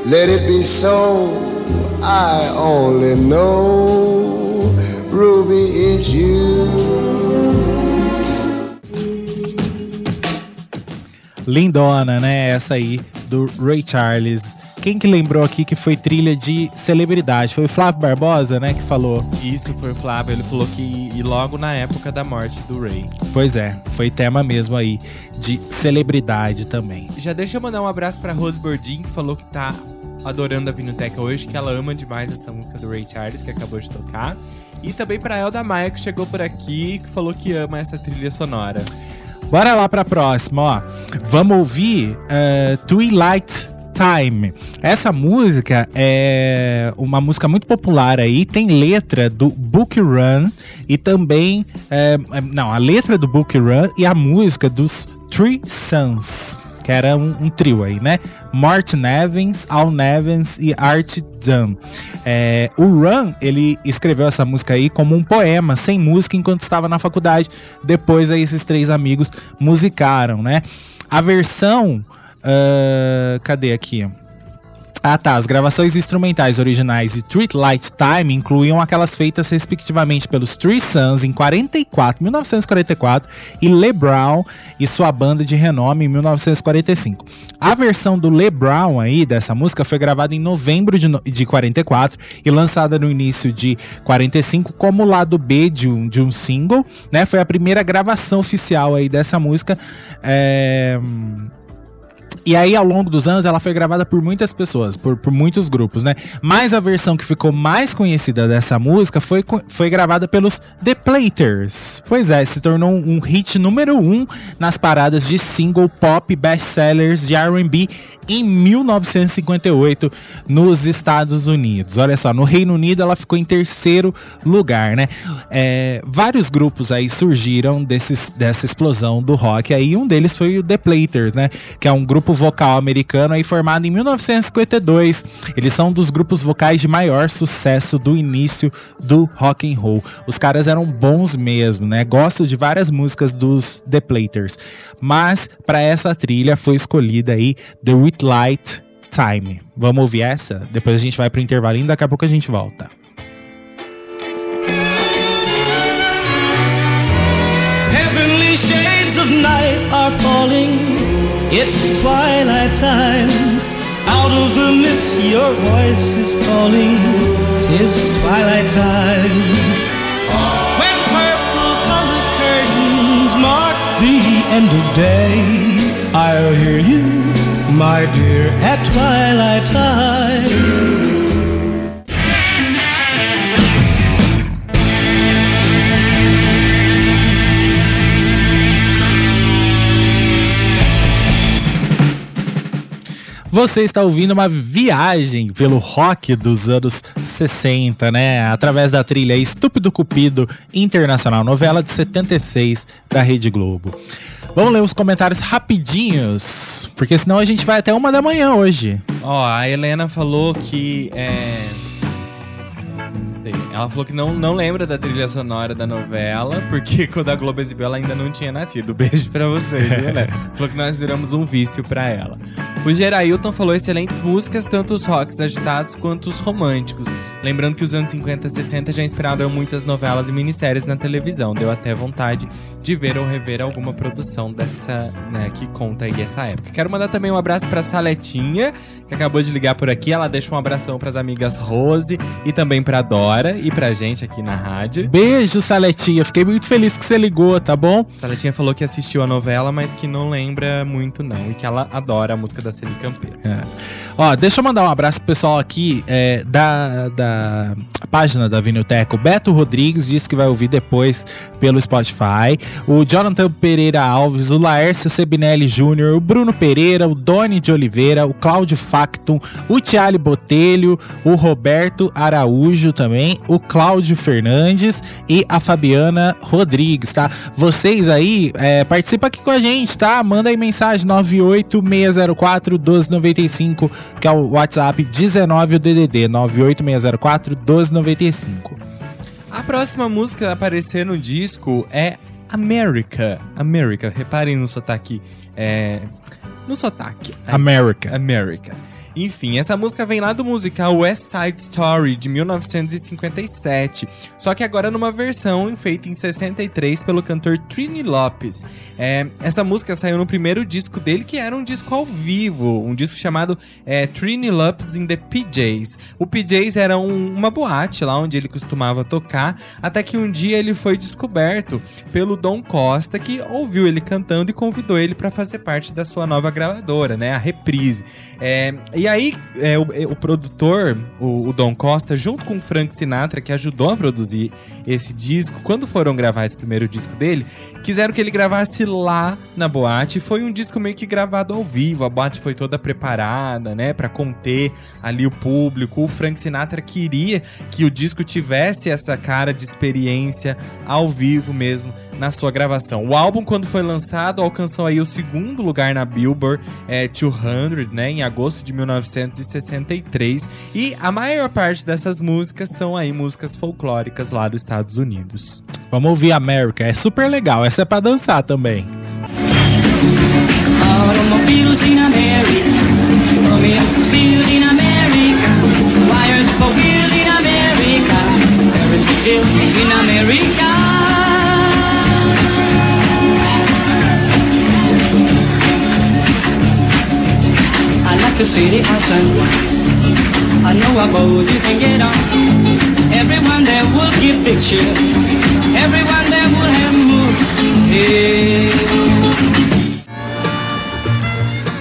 let it be so. I only know Ruby is you. Lindona, né? Essa aí do Ray Charles. Quem que lembrou aqui que foi trilha de celebridade? Foi o Flávio Barbosa, né, que falou. Isso foi o Flávio, ele falou que e logo na época da morte do Ray. Pois é, foi tema mesmo aí de celebridade também. Já deixa eu mandar um abraço pra Rose Bordin, que falou que tá adorando a Vinilteca hoje, que ela ama demais essa música do Ray Charles, que acabou de tocar. E também pra Elda Maia, que chegou por aqui, que falou que ama essa trilha sonora. Bora lá pra próxima, ó. Vamos ouvir eh, Twilight Time. Essa música é uma música muito popular aí, tem letra do Book Run e também. eh, eh, não, a letra do Book Run e a música dos Three Sons. Que era um, um trio aí, né? Martin Evans, Al Nevins e Art Dunn. É, o Run, ele escreveu essa música aí como um poema, sem música, enquanto estava na faculdade. Depois aí esses três amigos musicaram, né? A versão. Ah, cadê aqui? Ah tá, as gravações instrumentais originais de Treat Light Time incluíam aquelas feitas respectivamente pelos Three Sons em 44, 1944 e Le Brown e sua banda de renome em 1945. A versão do Le Brown aí dessa música foi gravada em novembro de, de 44 e lançada no início de 45 como lado B de um, de um single, né? Foi a primeira gravação oficial aí dessa música. É... E aí, ao longo dos anos, ela foi gravada por muitas pessoas, por, por muitos grupos, né? Mas a versão que ficou mais conhecida dessa música foi, foi gravada pelos The Platers. Pois é, se tornou um, um hit número um nas paradas de single pop best-sellers de R&B em 1958 nos Estados Unidos. Olha só, no Reino Unido ela ficou em terceiro lugar, né? É, vários grupos aí surgiram desses, dessa explosão do rock aí, um deles foi o The Platers, né? Que é um grupo vocal americano aí formado em 1952. Eles são um dos grupos vocais de maior sucesso do início do rock and roll. Os caras eram bons mesmo, né? Gosto de várias músicas dos The Platers, mas para essa trilha foi escolhida aí The With Light Time. Vamos ouvir essa? Depois a gente vai pro intervalinho, daqui a pouco a gente volta. Heavenly shades of night are falling. It's twilight time. Out of the mist, your voice is calling. Tis twilight time. When purple colored curtains mark the end of day, I'll hear you, my dear, at twilight time. Você está ouvindo uma viagem pelo rock dos anos 60, né? Através da trilha Estúpido Cupido Internacional, novela de 76 da Rede Globo. Vamos ler os comentários rapidinhos, porque senão a gente vai até uma da manhã hoje. Ó, a Helena falou que é. Ela falou que não, não lembra da trilha sonora da novela, porque quando a Globo exibiu ela ainda não tinha nascido. Beijo pra você, viu, Helena? falou que nós viramos um vício pra ela. O Gerailton falou excelentes músicas, tanto os rocks agitados quanto os românticos. Lembrando que os anos 50 e 60 já inspiraram muitas novelas e minisséries na televisão. Deu até vontade de ver ou rever alguma produção dessa, né, que conta aí essa época. Quero mandar também um abraço pra Saletinha, que acabou de ligar por aqui. Ela deixa um abração pras amigas Rose e também pra Dora. E pra gente aqui na rádio. Beijo, Saletinha. Fiquei muito feliz que você ligou, tá bom? Saletinha falou que assistiu a novela, mas que não lembra muito não. E que ela adora a música da Celi Campeiro. É. Ó, deixa eu mandar um abraço pro pessoal aqui é, da, da página da Vinilteca. O Beto Rodrigues disse que vai ouvir depois pelo Spotify. O Jonathan Pereira Alves, o Laércio Sebinelli Júnior, o Bruno Pereira, o Doni de Oliveira, o Cláudio Factum, o Tiali Botelho, o Roberto Araújo também, o Cláudio Fernandes e a Fabiana Rodrigues, tá? Vocês aí, é, participa aqui com a gente, tá? Manda aí mensagem 98604-1295, que é o WhatsApp 19 o DDD 98604-1295. A próxima música a aparecer no disco é America. America, reparem no sotaque. É, no sotaque. America. America. Enfim, essa música vem lá do musical West Side Story de 1957, só que agora numa versão feita em 63 pelo cantor Trini Lopes. É, essa música saiu no primeiro disco dele, que era um disco ao vivo, um disco chamado é, Trini Lopes in the PJs. O PJs era um- uma boate lá onde ele costumava tocar, até que um dia ele foi descoberto pelo Dom Costa, que ouviu ele cantando e convidou ele para fazer parte da sua nova gravadora, né, a Reprise. É, e aí, é, o, é, o produtor, o, o Dom Costa, junto com o Frank Sinatra, que ajudou a produzir esse disco, quando foram gravar esse primeiro disco dele, quiseram que ele gravasse lá na boate. Foi um disco meio que gravado ao vivo, a boate foi toda preparada, né, para conter ali o público. O Frank Sinatra queria que o disco tivesse essa cara de experiência ao vivo mesmo na sua gravação. O álbum, quando foi lançado, alcançou aí o segundo lugar na Billboard é, 200, né, em agosto de 1963. E a maior parte dessas músicas são aí músicas folclóricas lá dos Estados Unidos. Vamos ouvir America, é super legal. Essa é pra dançar também. Automobiles in America, Romeo steel in America, wires for wheel in America, everything built in America. I like the Juan. I know a boat you can get on. Everyone there will picture. Everyone there will have.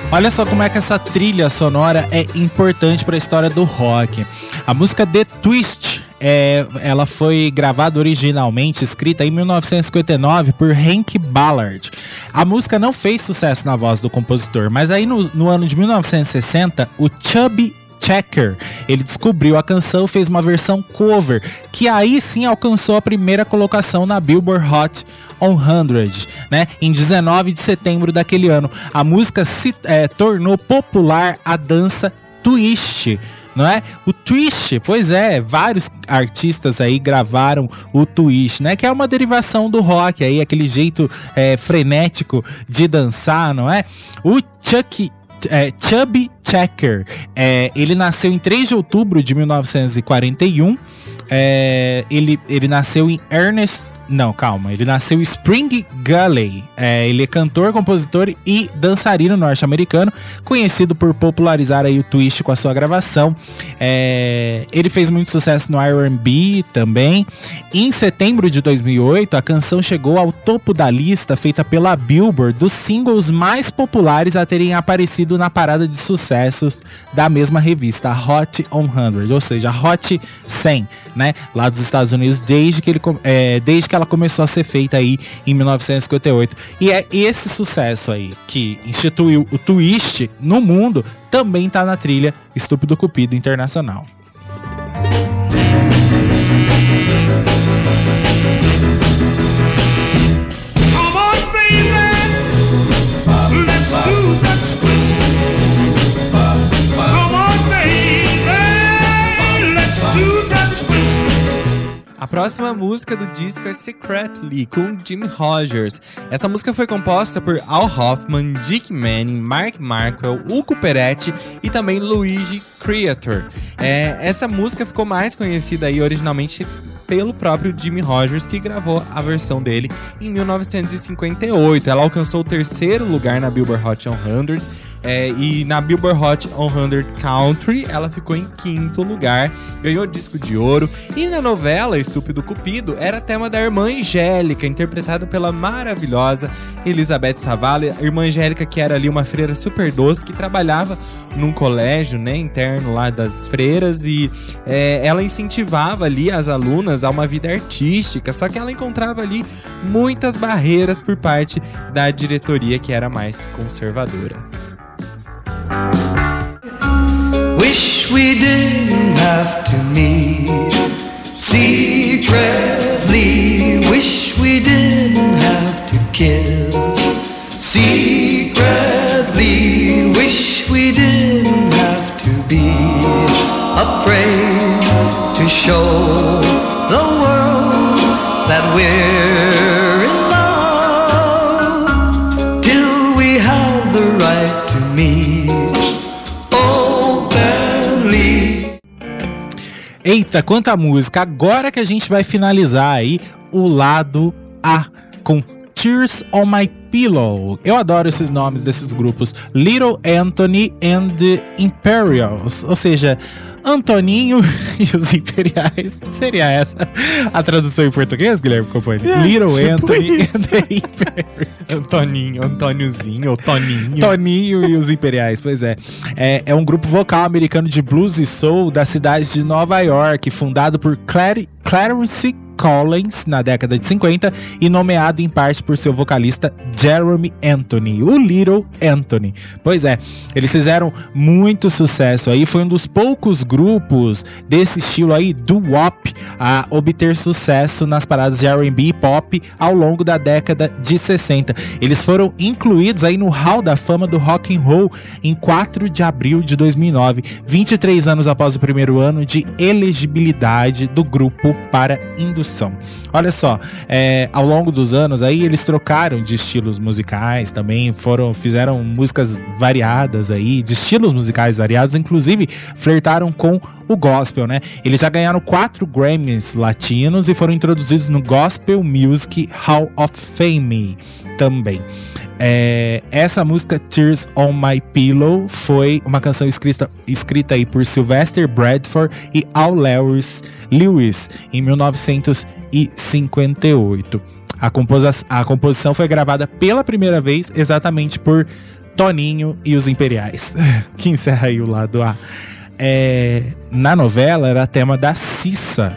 Olha só como é que essa trilha sonora é importante para a história do rock. A música The Twist, é, ela foi gravada originalmente, escrita em 1959 por Hank Ballard. A música não fez sucesso na voz do compositor, mas aí no, no ano de 1960, o Chubby Checker. Ele descobriu a canção, fez uma versão cover, que aí sim alcançou a primeira colocação na Billboard Hot 100, né? Em 19 de setembro daquele ano. A música se eh, tornou popular a dança twist. Não é? O twist, pois é, vários artistas aí gravaram o twist, né? Que é uma derivação do rock aí, aquele jeito eh, frenético de dançar, não é? O Chuck é, Chubby Checker. É, ele nasceu em 3 de outubro de 1941. É, ele, ele nasceu em Ernest. Não, calma. Ele nasceu em Spring Gully. É, ele é cantor, compositor e dançarino norte-americano, conhecido por popularizar aí o twist com a sua gravação. É, ele fez muito sucesso no R&B também. Em setembro de 2008, a canção chegou ao topo da lista feita pela Billboard dos singles mais populares a terem aparecido na parada de sucessos da mesma revista, a Hot 100, ou seja, a Hot 100, né, lá dos Estados Unidos, desde que, ele, é, desde que ela começou a ser feita aí em 1958. E é esse sucesso aí que instituiu o twist no mundo também tá na trilha Estúpido Cupido Internacional. Let's do the A próxima música do disco é Secretly, com Jim Rogers. Essa música foi composta por Al Hoffman, Dick Manning, Mark Markwell, Uco Peretti e também Luigi Creator. É, essa música ficou mais conhecida aí originalmente pelo próprio Jimmy Rogers, que gravou a versão dele em 1958. Ela alcançou o terceiro lugar na Billboard Hot 100. É, e na Billboard Hot 100 Country, ela ficou em quinto lugar, ganhou disco de ouro. E na novela Estúpido Cupido, era tema da irmã Angélica, interpretada pela maravilhosa Elizabeth Savala. Irmã Angélica, que era ali uma freira super doce, que trabalhava num colégio, né, interno lá das freiras. E é, ela incentivava ali as alunas a uma vida artística, só que ela encontrava ali muitas barreiras por parte da diretoria, que era mais conservadora. Wish we didn't have to meet secretly. Wish we didn't have to kiss secretly. Wish we didn't have to be afraid to show the world that we're Eita, quanta música! Agora que a gente vai finalizar aí o lado A com Tears on My Pillow. Eu adoro esses nomes desses grupos. Little Anthony and the Imperials. Ou seja, Antoninho e os Imperiais. Seria essa a tradução em português, Guilherme Companhia? Little tipo Anthony isso. and the Imperials. Antoninho, Antôniozinho, ou Toninho. Toninho e os Imperiais, pois é. é. É um grupo vocal americano de blues e soul da cidade de Nova York, fundado por Clary, Clarence Collins na década de 50 e nomeado em parte por seu vocalista Jeremy Anthony, o Little Anthony. Pois é, eles fizeram muito sucesso aí, foi um dos poucos grupos desse estilo aí, do wop, a obter sucesso nas paradas de R&B e pop ao longo da década de 60. Eles foram incluídos aí no Hall da Fama do Rock and Roll em 4 de abril de 2009, 23 anos após o primeiro ano de elegibilidade do grupo para Olha só, é, ao longo dos anos aí eles trocaram de estilos musicais também, foram fizeram músicas variadas aí, de estilos musicais variados, inclusive flertaram com o gospel, né? Eles já ganharam quatro Grammys latinos e foram introduzidos no Gospel Music Hall of Fame também. É, essa música Tears on My Pillow foi uma canção escrita, escrita aí por Sylvester Bradford e Al Lewis, Lewis em 1958. A, composa a composição foi gravada pela primeira vez exatamente por Toninho e os Imperiais, que encerra aí o lado A. É, na novela era tema da Cissa,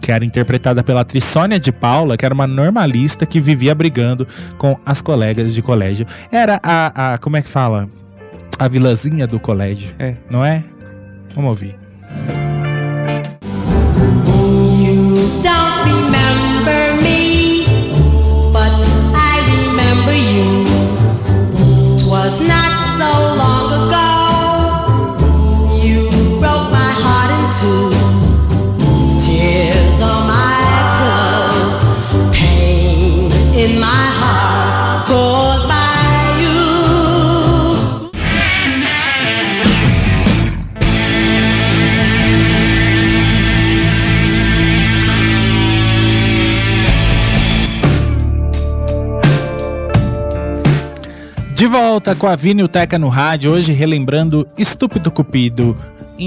que era interpretada pela atriz Sônia de Paula, que era uma normalista que vivia brigando com as colegas de colégio. Era a, a como é que fala? A vilãzinha do colégio, É. não é? Vamos ouvir. don't remember me, but I remember you. 'Twas not De volta com a Vinilteca no rádio, hoje relembrando Estúpido Cupido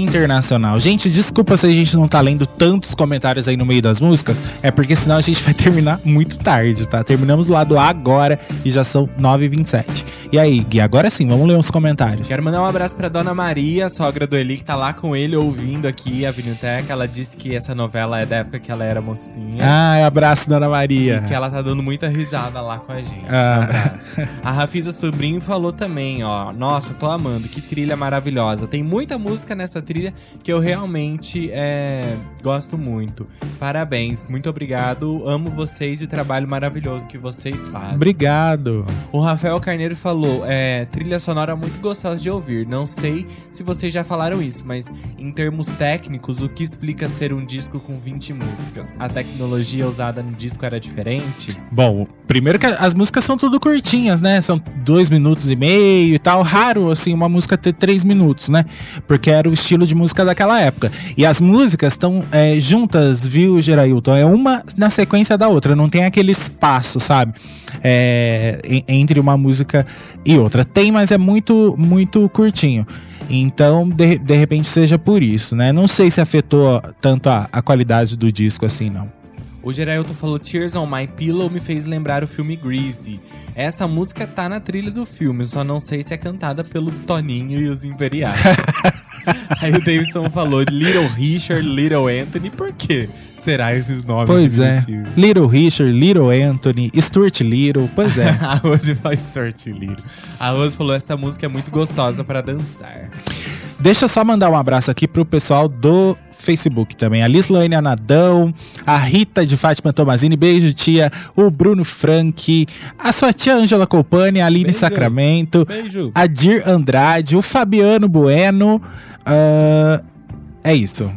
Internacional. Gente, desculpa se a gente não tá lendo tantos comentários aí no meio das músicas, é porque senão a gente vai terminar muito tarde, tá? Terminamos lá do A agora e já são 9h27. E aí, Gui, agora sim, vamos ler uns comentários. Quero mandar um abraço pra Dona Maria, sogra do Eli, que tá lá com ele ouvindo aqui a Vinilteca. Ela disse que essa novela é da época que ela era mocinha. Ai, abraço, Dona Maria. E que ela tá dando muita risada lá com a gente. Ah. Um abraço. A Rafisa Sobrinho falou também, ó. Nossa, tô amando, que trilha maravilhosa. Tem muita música nessa trilha que eu realmente é, gosto muito. Parabéns, muito obrigado. Amo vocês e o trabalho maravilhoso que vocês fazem. Obrigado. O Rafael Carneiro falou: é, trilha sonora muito gostosa de ouvir. Não sei se vocês já falaram isso, mas em termos técnicos, o que explica ser um disco com 20 músicas? A tecnologia usada no disco era diferente? Bom, primeiro que as músicas são tudo curtinhas, né? São dois minutos e meio e tal. Raro, assim, uma música ter três minutos, né? Porque era o estilo de música daquela época. E as músicas estão é, juntas, viu, Gerailton? É uma na sequência da outra, não tem aquele espaço, sabe? É, en- entre uma música E outra, tem, mas é muito, muito curtinho. Então, de, de repente, seja por isso, né? Não sei se afetou tanto a, a qualidade do disco assim, não. O Gerailton falou Tears on My Pillow me fez lembrar o filme Greasy. Essa música tá na trilha do filme, só não sei se é cantada pelo Toninho e os Imperiais. Aí o Davidson falou Little Richard, Little Anthony, por quê? Será esses nomes Pois é. Little Richard, Little Anthony, Stuart Little, pois é. A Rose falou Stuart Little. A Rose falou essa música é muito gostosa pra dançar. Deixa eu só mandar um abraço aqui pro pessoal do Facebook também. A Lislaine Anadão, a Rita de Fátima Tomazini, beijo tia, o Bruno Frank, a sua tia Ângela Colpani, a Aline Beijo. Sacramento, Beijo. a Dir Andrade, o Fabiano Bueno. ah, é isso.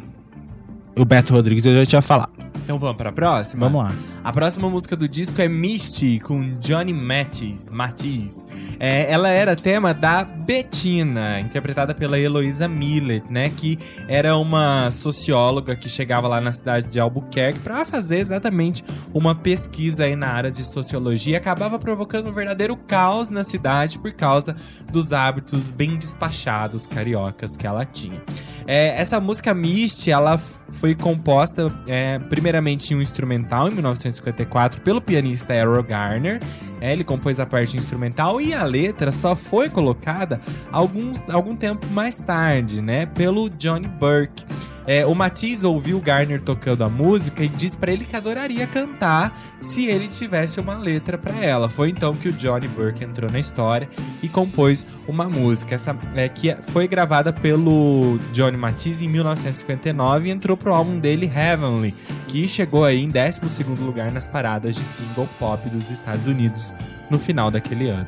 O Beto Rodrigues eu já tinha falado. Então vamos pra próxima? Vamos lá. A próxima música do disco é Misty, com Johnny Mattis. Mattis. É, ela era tema da Bettina, interpretada pela Heloísa Millet, né? Que era uma socióloga que chegava lá na cidade de Albuquerque para fazer exatamente uma pesquisa aí na área de sociologia e acabava provocando um verdadeiro caos na cidade por causa dos hábitos bem despachados cariocas que ela tinha. É, essa música Misty, ela foi composta é, primeiramente em um instrumental em 1954 pelo pianista Errol Garner. É, ele compôs a parte instrumental e a letra só foi colocada algum, algum tempo mais tarde, né, pelo Johnny Burke. É, o Matisse ouviu Garner tocando a música e disse pra ele que adoraria cantar se ele tivesse uma letra pra ela. Foi então que o Johnny Burke entrou na história e compôs uma música essa, é, que foi gravada pelo Johnny Matisse em 1959 e entrou pro álbum dele Heavenly, que chegou aí em 12º lugar nas paradas de single pop dos Estados Unidos no final daquele ano.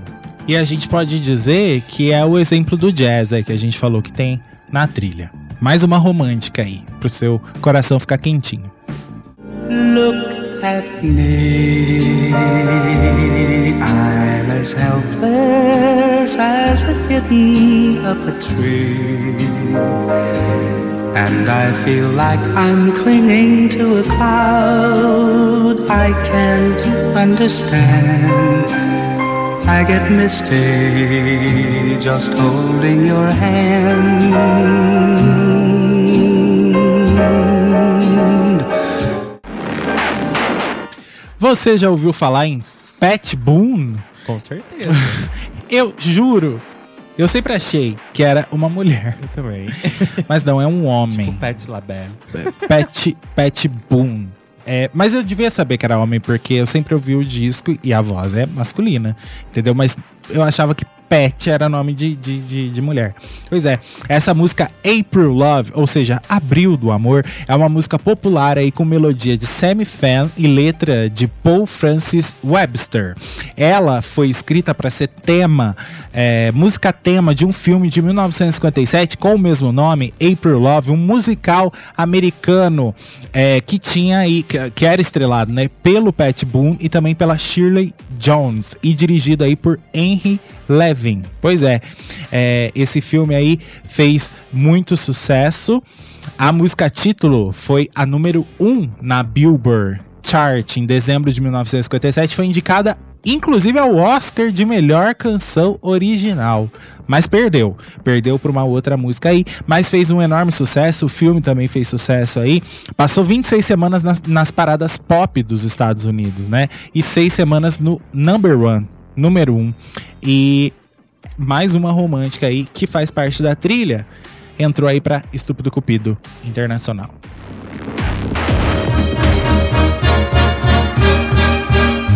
E a gente pode dizer que é o exemplo do jazz aí que a gente falou que tem na trilha. Mais uma romântica aí, pro seu coração ficar quentinho. Look at me. I'm as helpless as a kitten up a tree. And I feel like I'm clinging to a cloud I can't understand. I get misty just holding your hand. Você já ouviu falar em Pat Boone? Com certeza. Eu juro, eu sempre achei que era uma mulher, Eu também. mas não, é um homem. tipo Pat LaBelle. Pat, Pat Boone. É, mas eu devia saber que era homem, porque eu sempre ouvi o disco e a voz é masculina, entendeu? Mas eu achava que Pat era nome de, de, de, de mulher. Pois é, essa música April Love, ou seja, Abril do Amor, é uma música popular aí com melodia de Sammy Fan e letra de Paul Francis Webster. Ela foi escrita para ser tema, é, música tema de um filme de 1957 com o mesmo nome, April Love, um musical americano é, que tinha aí, que, que era estrelado, né, pelo Pat Boone e também pela Shirley Jones e dirigido aí por Henry Levin. Pois é, é, esse filme aí fez muito sucesso. A música título foi a número 1 um na Billboard Chart em dezembro de 1957. Foi indicada, inclusive, ao Oscar de melhor canção original. Mas perdeu. Perdeu para uma outra música aí. Mas fez um enorme sucesso. O filme também fez sucesso aí. Passou 26 semanas nas, nas paradas pop dos Estados Unidos, né? E seis semanas no number one, número um. E mais uma romântica aí que faz parte da trilha. Entrou aí pra Estúpido Cupido Internacional.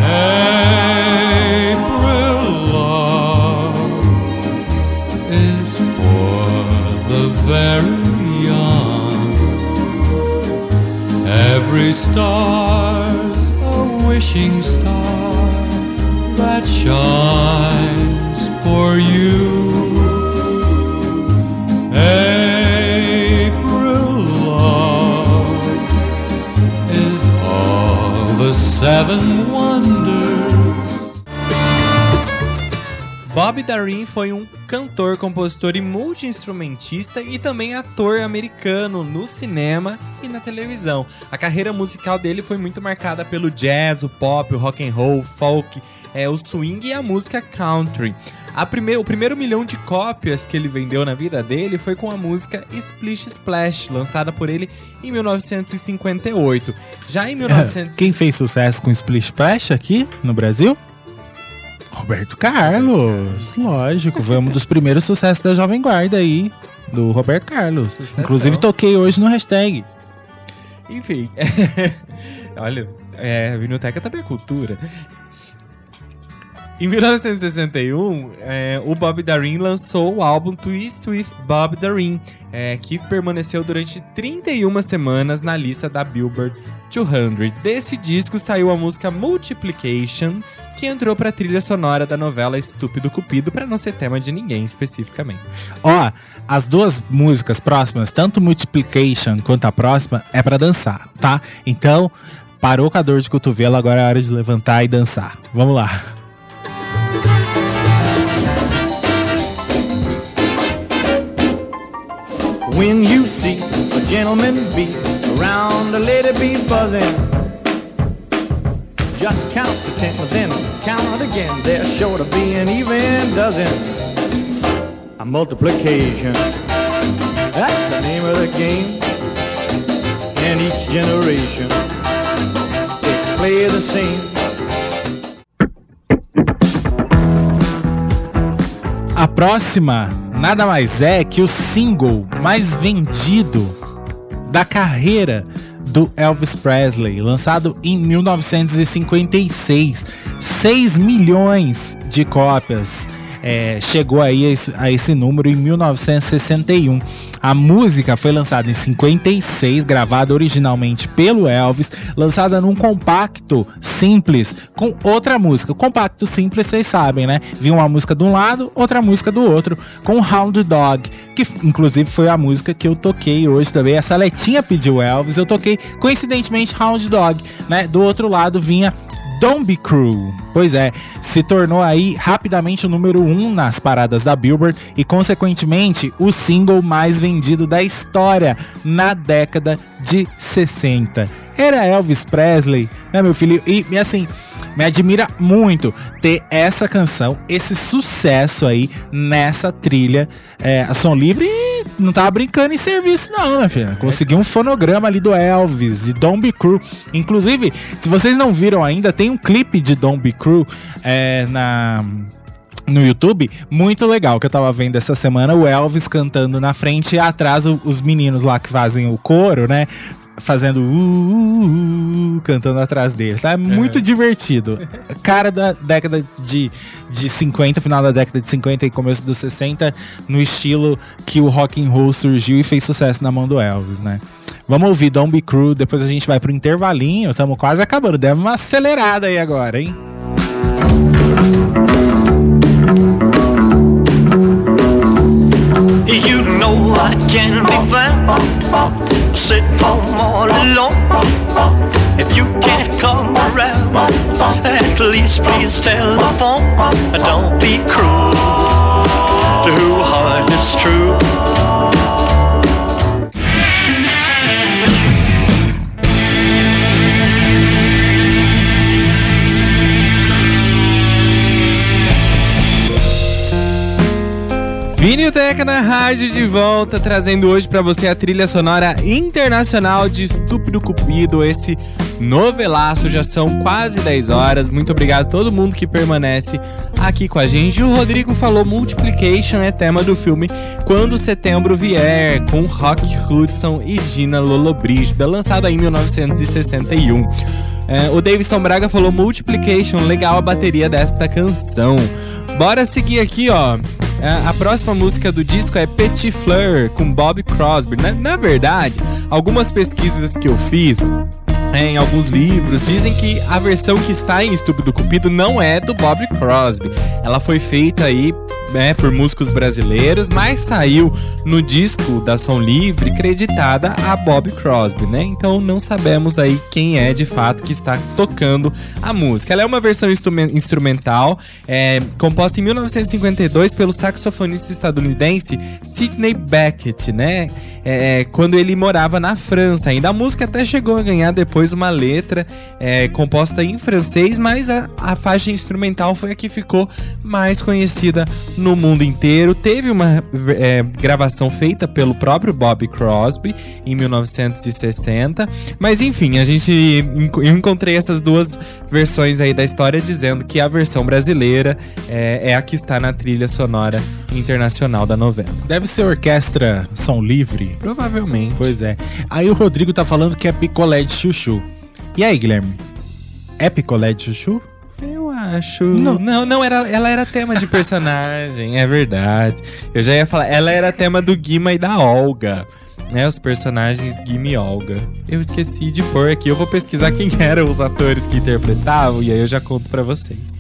April very young. Every star's a wishing star that shines for you. April love is all the seven wonders. Bob Darin foi um cantor, compositor e multi-instrumentista e também ator americano no cinema e na televisão. A carreira musical dele foi muito marcada pelo jazz, o pop, o rock and roll, o folk, é, o swing e a música country. A o primeiro milhão de cópias que ele vendeu na vida dele foi com a música Splish Splash, lançada por ele em 1958. Já em 1900... Quem fez sucesso com Splish Splash aqui no Brasil? Roberto Carlos, lógico, foi um dos primeiros sucessos da Jovem Guarda aí, do Roberto Carlos. Sucessão. Inclusive toquei hoje no hashtag. Enfim, olha, é, a biblioteca também é cultura. Em 1961, é, o Bob Darin lançou o álbum Twist with Bob Darin, é, que permaneceu durante 31 semanas na lista da Billboard 200. Desse disco saiu a música Multiplication, que entrou pra trilha sonora da novela Estúpido Cupido, pra não ser tema de ninguém especificamente. Ó, as duas músicas próximas, tanto Multiplication quanto a próxima, é pra dançar, tá? Então, parou com a dor de cotovelo, agora é hora de levantar e dançar. Vamos lá. When you see a gentleman bee around a lady bee buzzing, just count to ten, then count again. There's sure to be an even dozen. A multiplication, that's the name of the game. And each generation, they play the same. A próxima nada mais é que o single mais vendido da carreira do Elvis Presley, lançado em 1956. 6 milhões de cópias. É, chegou aí a esse, a esse número em 1961. A música foi lançada em 56, gravada originalmente pelo Elvis, lançada num compacto simples com outra música. O compacto simples, vocês sabem, né? Vinha uma música de um lado, outra música do outro, com Hound Dog, que inclusive foi a música que eu toquei hoje também. A Saletinha pediu Elvis, eu toquei coincidentemente Hound Dog, né? Do outro lado vinha Zombie Crew. Pois é, se tornou aí rapidamente o número 1 um nas paradas da Billboard e, consequentemente, o single mais vendido da história na década de 60. Era Elvis Presley, né, meu filho? E, e assim, me admira muito ter essa canção, esse sucesso aí nessa trilha. É, a Som Livre não tava brincando em serviço, não, minha filha. Consegui um fonograma ali do Elvis e Don't Be Crew. Inclusive, se vocês não viram ainda, tem um clipe de Don't Be Crew é, na no YouTube, muito legal que eu tava vendo essa semana o Elvis cantando na frente e atrás os meninos lá que fazem o coro, né? Fazendo uh, uh, uh, cantando atrás dele. Tá muito divertido. Cara da década de, de 50, final da década de 50 e começo dos 60, no estilo que o rock and roll surgiu e fez sucesso na mão do Elvis, né? Vamos ouvir Don't Be Cruel, depois a gente vai pro intervalinho, estamos quase acabando. Deve uma acelerada aí agora, hein? You know I can be found sitting home all alone. If you can't come around, at least please tell the phone. Don't be cruel to who heart is true. Vinilteca na rádio de volta, trazendo hoje pra você a trilha sonora internacional de Estúpido Cupido, esse novelaço. Já são quase 10 horas. Muito obrigado a todo mundo que permanece aqui com a gente. O Rodrigo falou Multiplication é tema do filme Quando Setembro Vier, com Rock Hudson e Gina Lollobrigida, lançado em 1961. É, o Davidson Braga falou Multiplication, legal a bateria desta canção. Bora seguir aqui, ó. É, A próxima música do disco é Petit Fleur, com Bob Crosby. Na, na verdade, algumas pesquisas que eu fiz é, em alguns livros dizem que a versão que está em Estúpido Cupido não é do Bob Crosby. Ela foi feita aí né, por músicos brasileiros, mas saiu no disco da Som Livre creditada a Bob Crosby, né? Então não sabemos aí quem é de fato que está tocando a música. Ela é uma versão instrumen- instrumental, é, composta em 1952 pelo saxofonista estadunidense Sidney Beckett, né? É, quando ele morava na França ainda. A música até chegou a ganhar depois uma letra é, composta em francês, mas a, a faixa instrumental foi a que ficou mais conhecida no mundo inteiro. Teve uma é, gravação feita pelo próprio Bob Crosby em 1960, mas enfim, a gente encontrei essas duas versões aí da história dizendo que a versão brasileira é, é a que está na trilha sonora internacional da novela. Deve ser orquestra som livre. Provavelmente. Pois é. Aí o Rodrigo tá falando que é picolé de chuchu. E aí, Guilherme? É picolé de chuchu? Eu acho. Não, não, não, era, ela era tema de personagem, é verdade. Eu já ia falar, ela era tema do Guima e da Olga. Né, os personagens Guima e Olga. Eu esqueci de pôr aqui. Eu vou pesquisar quem eram os atores que interpretavam e aí eu já conto pra vocês.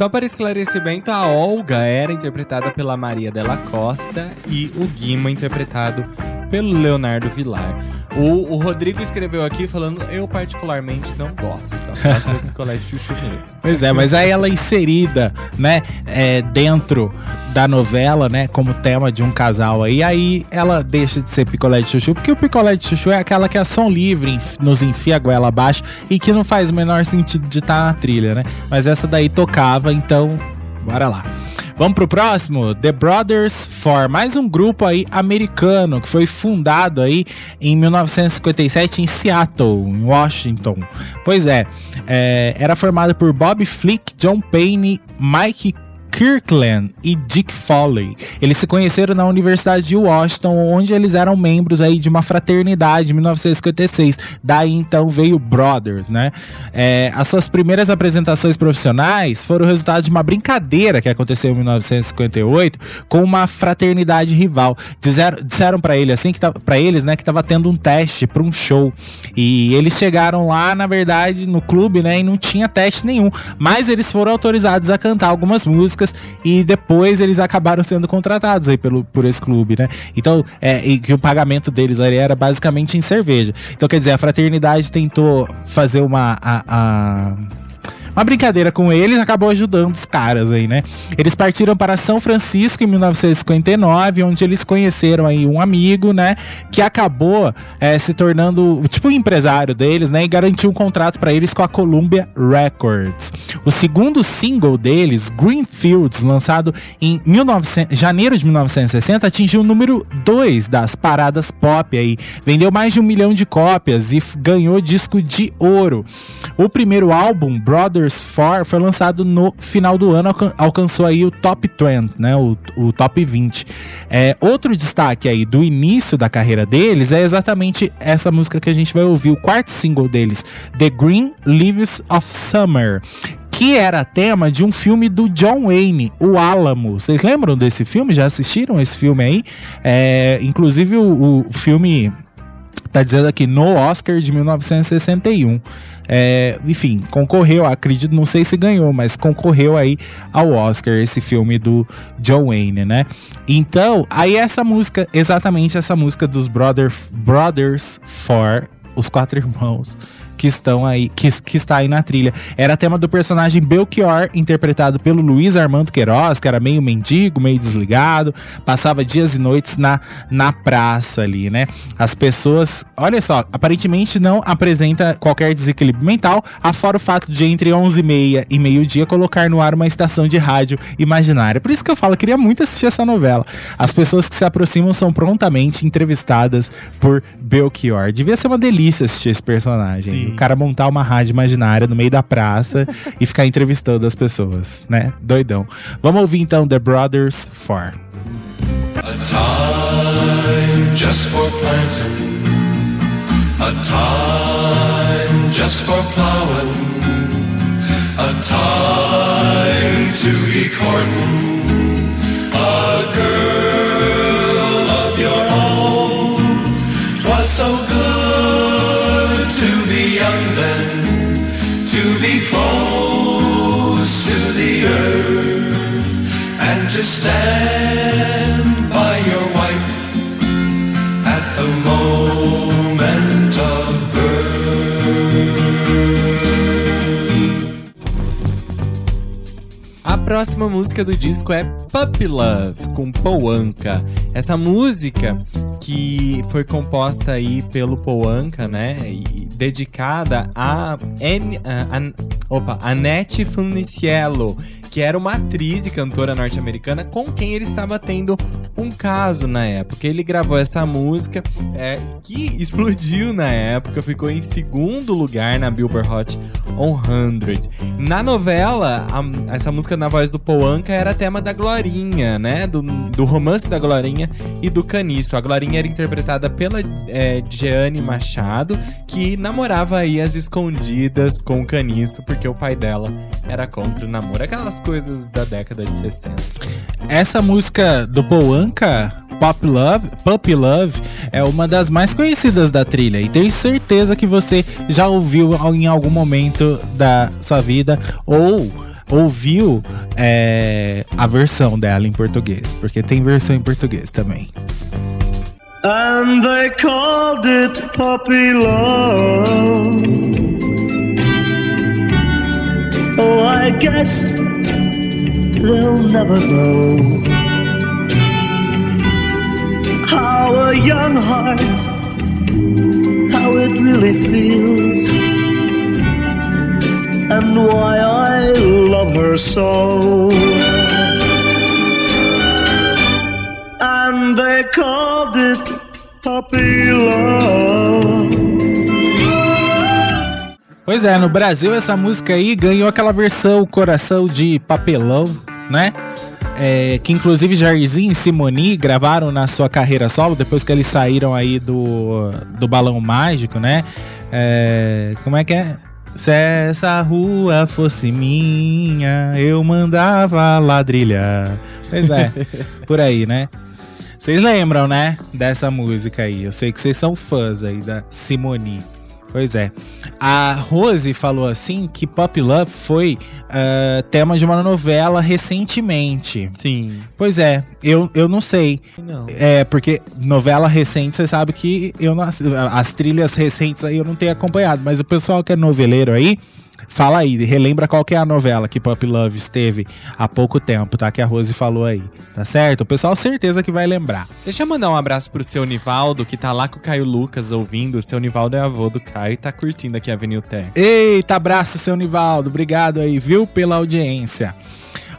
Só para então a Olga era interpretada pela Maria Della Costa e o Guima interpretado pelo Leonardo Vilar. O, o Rodrigo escreveu aqui falando, eu particularmente não gosto. Próxima é picolé de chuchu mesmo. Pois é, mas aí ela é inserida, né, é, dentro da novela, né, como tema de um casal aí, aí ela deixa de ser picolé de chuchu, porque o picolé de chuchu é aquela que é som livre, nos enfia a goela abaixo e que não faz o menor sentido de estar na trilha, né? Mas essa daí tocava, então, bora lá. Vamos pro próximo? The Brothers Four, mais um grupo aí americano que foi fundado aí em 1957 em Seattle, em Washington. Pois é, é, era formado por Bob Flick, John Payne, Mike Kirkland e Dick Foley. Eles se conheceram na Universidade de Washington, onde eles eram membros aí de uma fraternidade em 1956. Daí então veio Brothers, né? É, as suas primeiras apresentações profissionais foram o resultado de uma brincadeira que aconteceu em 1958 com uma fraternidade rival. Disseram, disseram para ele assim que para eles, né, que tava tendo um teste para um show. E eles chegaram lá, na verdade, no clube, né, e não tinha teste nenhum, mas eles foram autorizados a cantar algumas músicas e depois eles acabaram sendo contratados aí pelo, por esse clube, né? Então, é, e que o pagamento deles ali era basicamente em cerveja. Então, quer dizer, a fraternidade tentou fazer uma. a- a- uma brincadeira com eles, acabou ajudando os caras aí, né? Eles partiram para São Francisco em 1959, onde eles conheceram aí um amigo, né? Que acabou é, se tornando tipo o empresário deles, né? E garantiu um contrato para eles com a Columbia Records. O segundo single deles, Greenfields, lançado em 1900, janeiro de 1960, atingiu o número 2 das paradas pop aí. Vendeu mais de um milhão de cópias e ganhou disco de ouro. O primeiro álbum, Brothers 4, foi lançado no final do ano, alcan- alcançou aí o top 20, né? O, o top 20. É, outro destaque aí do início da carreira deles é exatamente essa música que a gente vai ouvir, o quarto single deles, The Green Leaves of Summer. Que era tema de um filme do John Wayne, O Álamo. Vocês lembram desse filme? Já assistiram esse filme aí? É, inclusive, o, o filme tá dizendo aqui no Oscar de 1961. É, enfim, concorreu, acredito, não sei se ganhou, mas concorreu aí ao Oscar esse filme do John Wayne, né? Então, aí essa música, exatamente essa música dos Brother, Brothers Four, os quatro irmãos que estão aí, que, que está aí na trilha. Era tema do personagem Belchior, interpretado pelo Luiz Armando Queiroz, que era meio mendigo, meio desligado, passava dias e noites na, na praça ali, né? As pessoas, olha só, aparentemente não apresenta qualquer desequilíbrio mental, afora o fato de entre 11h30 e meio-dia colocar no ar uma estação de rádio imaginária. Por isso que eu falo, eu queria muito assistir essa novela. As pessoas que se aproximam são prontamente entrevistadas por Belchior. Devia ser uma delícia assistir esse personagem. Sim. O cara montar uma rádio imaginária no meio da praça e ficar entrevistando as pessoas, né? Doidão. Vamos ouvir então The Brothers 4. A time just for planting, a time just for plowing, a time to be courting to be young then, to be close to the earth, and to stand by your wife at the moment of birth. A próxima música do disco é Puppy Love, com Paul. Essa música que foi composta aí pelo Paul Anka, né? Dedicada a, N, a, a opa, Annette Funicello, que era uma atriz e cantora norte-americana com quem ele estava tendo um caso na época. Ele gravou essa música é, que explodiu na época, ficou em segundo lugar na Billboard Hot 100. Na novela, a- essa música na voz do Paul Anka era tema da Glorinha, né? Do, do romance da Glorinha e do Caniço. A Glorinha era interpretada pela é, Machado, que namorava aí as escondidas com o Caniço, porque o pai dela era contra o namoro. Aquelas coisas da década de 60. Essa música do Anka, Pop Love, Puppy Love, é uma das mais conhecidas da trilha. E tenho certeza que você já ouviu em algum momento da sua vida ou ouviu é, a versão dela em português. Porque tem versão em português também. And they called it puppy love. Oh, I guess they'll never know how a young heart, how it really feels, and why I love her so. And they called it puppy love. Pois é, no Brasil essa música aí ganhou aquela versão Coração de Papelão, né? É, que inclusive Jairzinho e Simoni gravaram na sua carreira solo, depois que eles saíram aí do, do Balão Mágico, né? É, como é que é? Se essa rua fosse minha, eu mandava ladrilhar. Pois é, por aí, né? Vocês lembram, né? Dessa música aí. Eu sei que vocês são fãs aí da Simoni. Pois é. A Rose falou assim que Pop Love foi ah, tema de uma novela recentemente. Sim. Pois é, eu, eu não sei. Não. É, porque novela recente, você sabe que eu não, as trilhas recentes aí eu não tenho acompanhado, mas o pessoal que é noveleiro aí, fala aí, relembra qual que é a novela que Pop Love esteve há pouco tempo, tá? Que a Rose falou aí, tá certo? O pessoal certeza que vai lembrar. Deixa eu mandar um abraço pro seu Nivaldo, que tá lá com o Caio Lucas ouvindo. O seu Nivaldo é avô do Caio e tá curtindo aqui a Avenida Tech. Eita, abraço, seu Nivaldo. Obrigado aí, viu, pela audiência.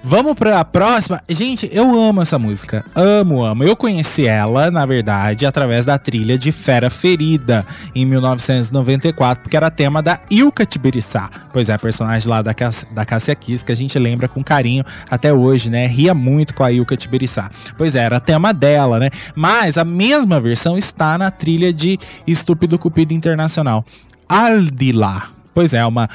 Vamos pra próxima. Gente, eu amo essa música. Amo, amo. Eu conheci ela, na verdade, através da trilha de Fera Ferida, em 1994, porque era tema da Ilka Tibiriçá. Pois é, personagem lá da, Cass- da Cássia Kiss, que a gente lembra com carinho até hoje, né? Ria muito com a Ilka Tibiriçá. Pois é, era tema dela, né? Mas a mesma versão está na trilha de Estúpido Cupido Internacional. Aldila. Pois é, uma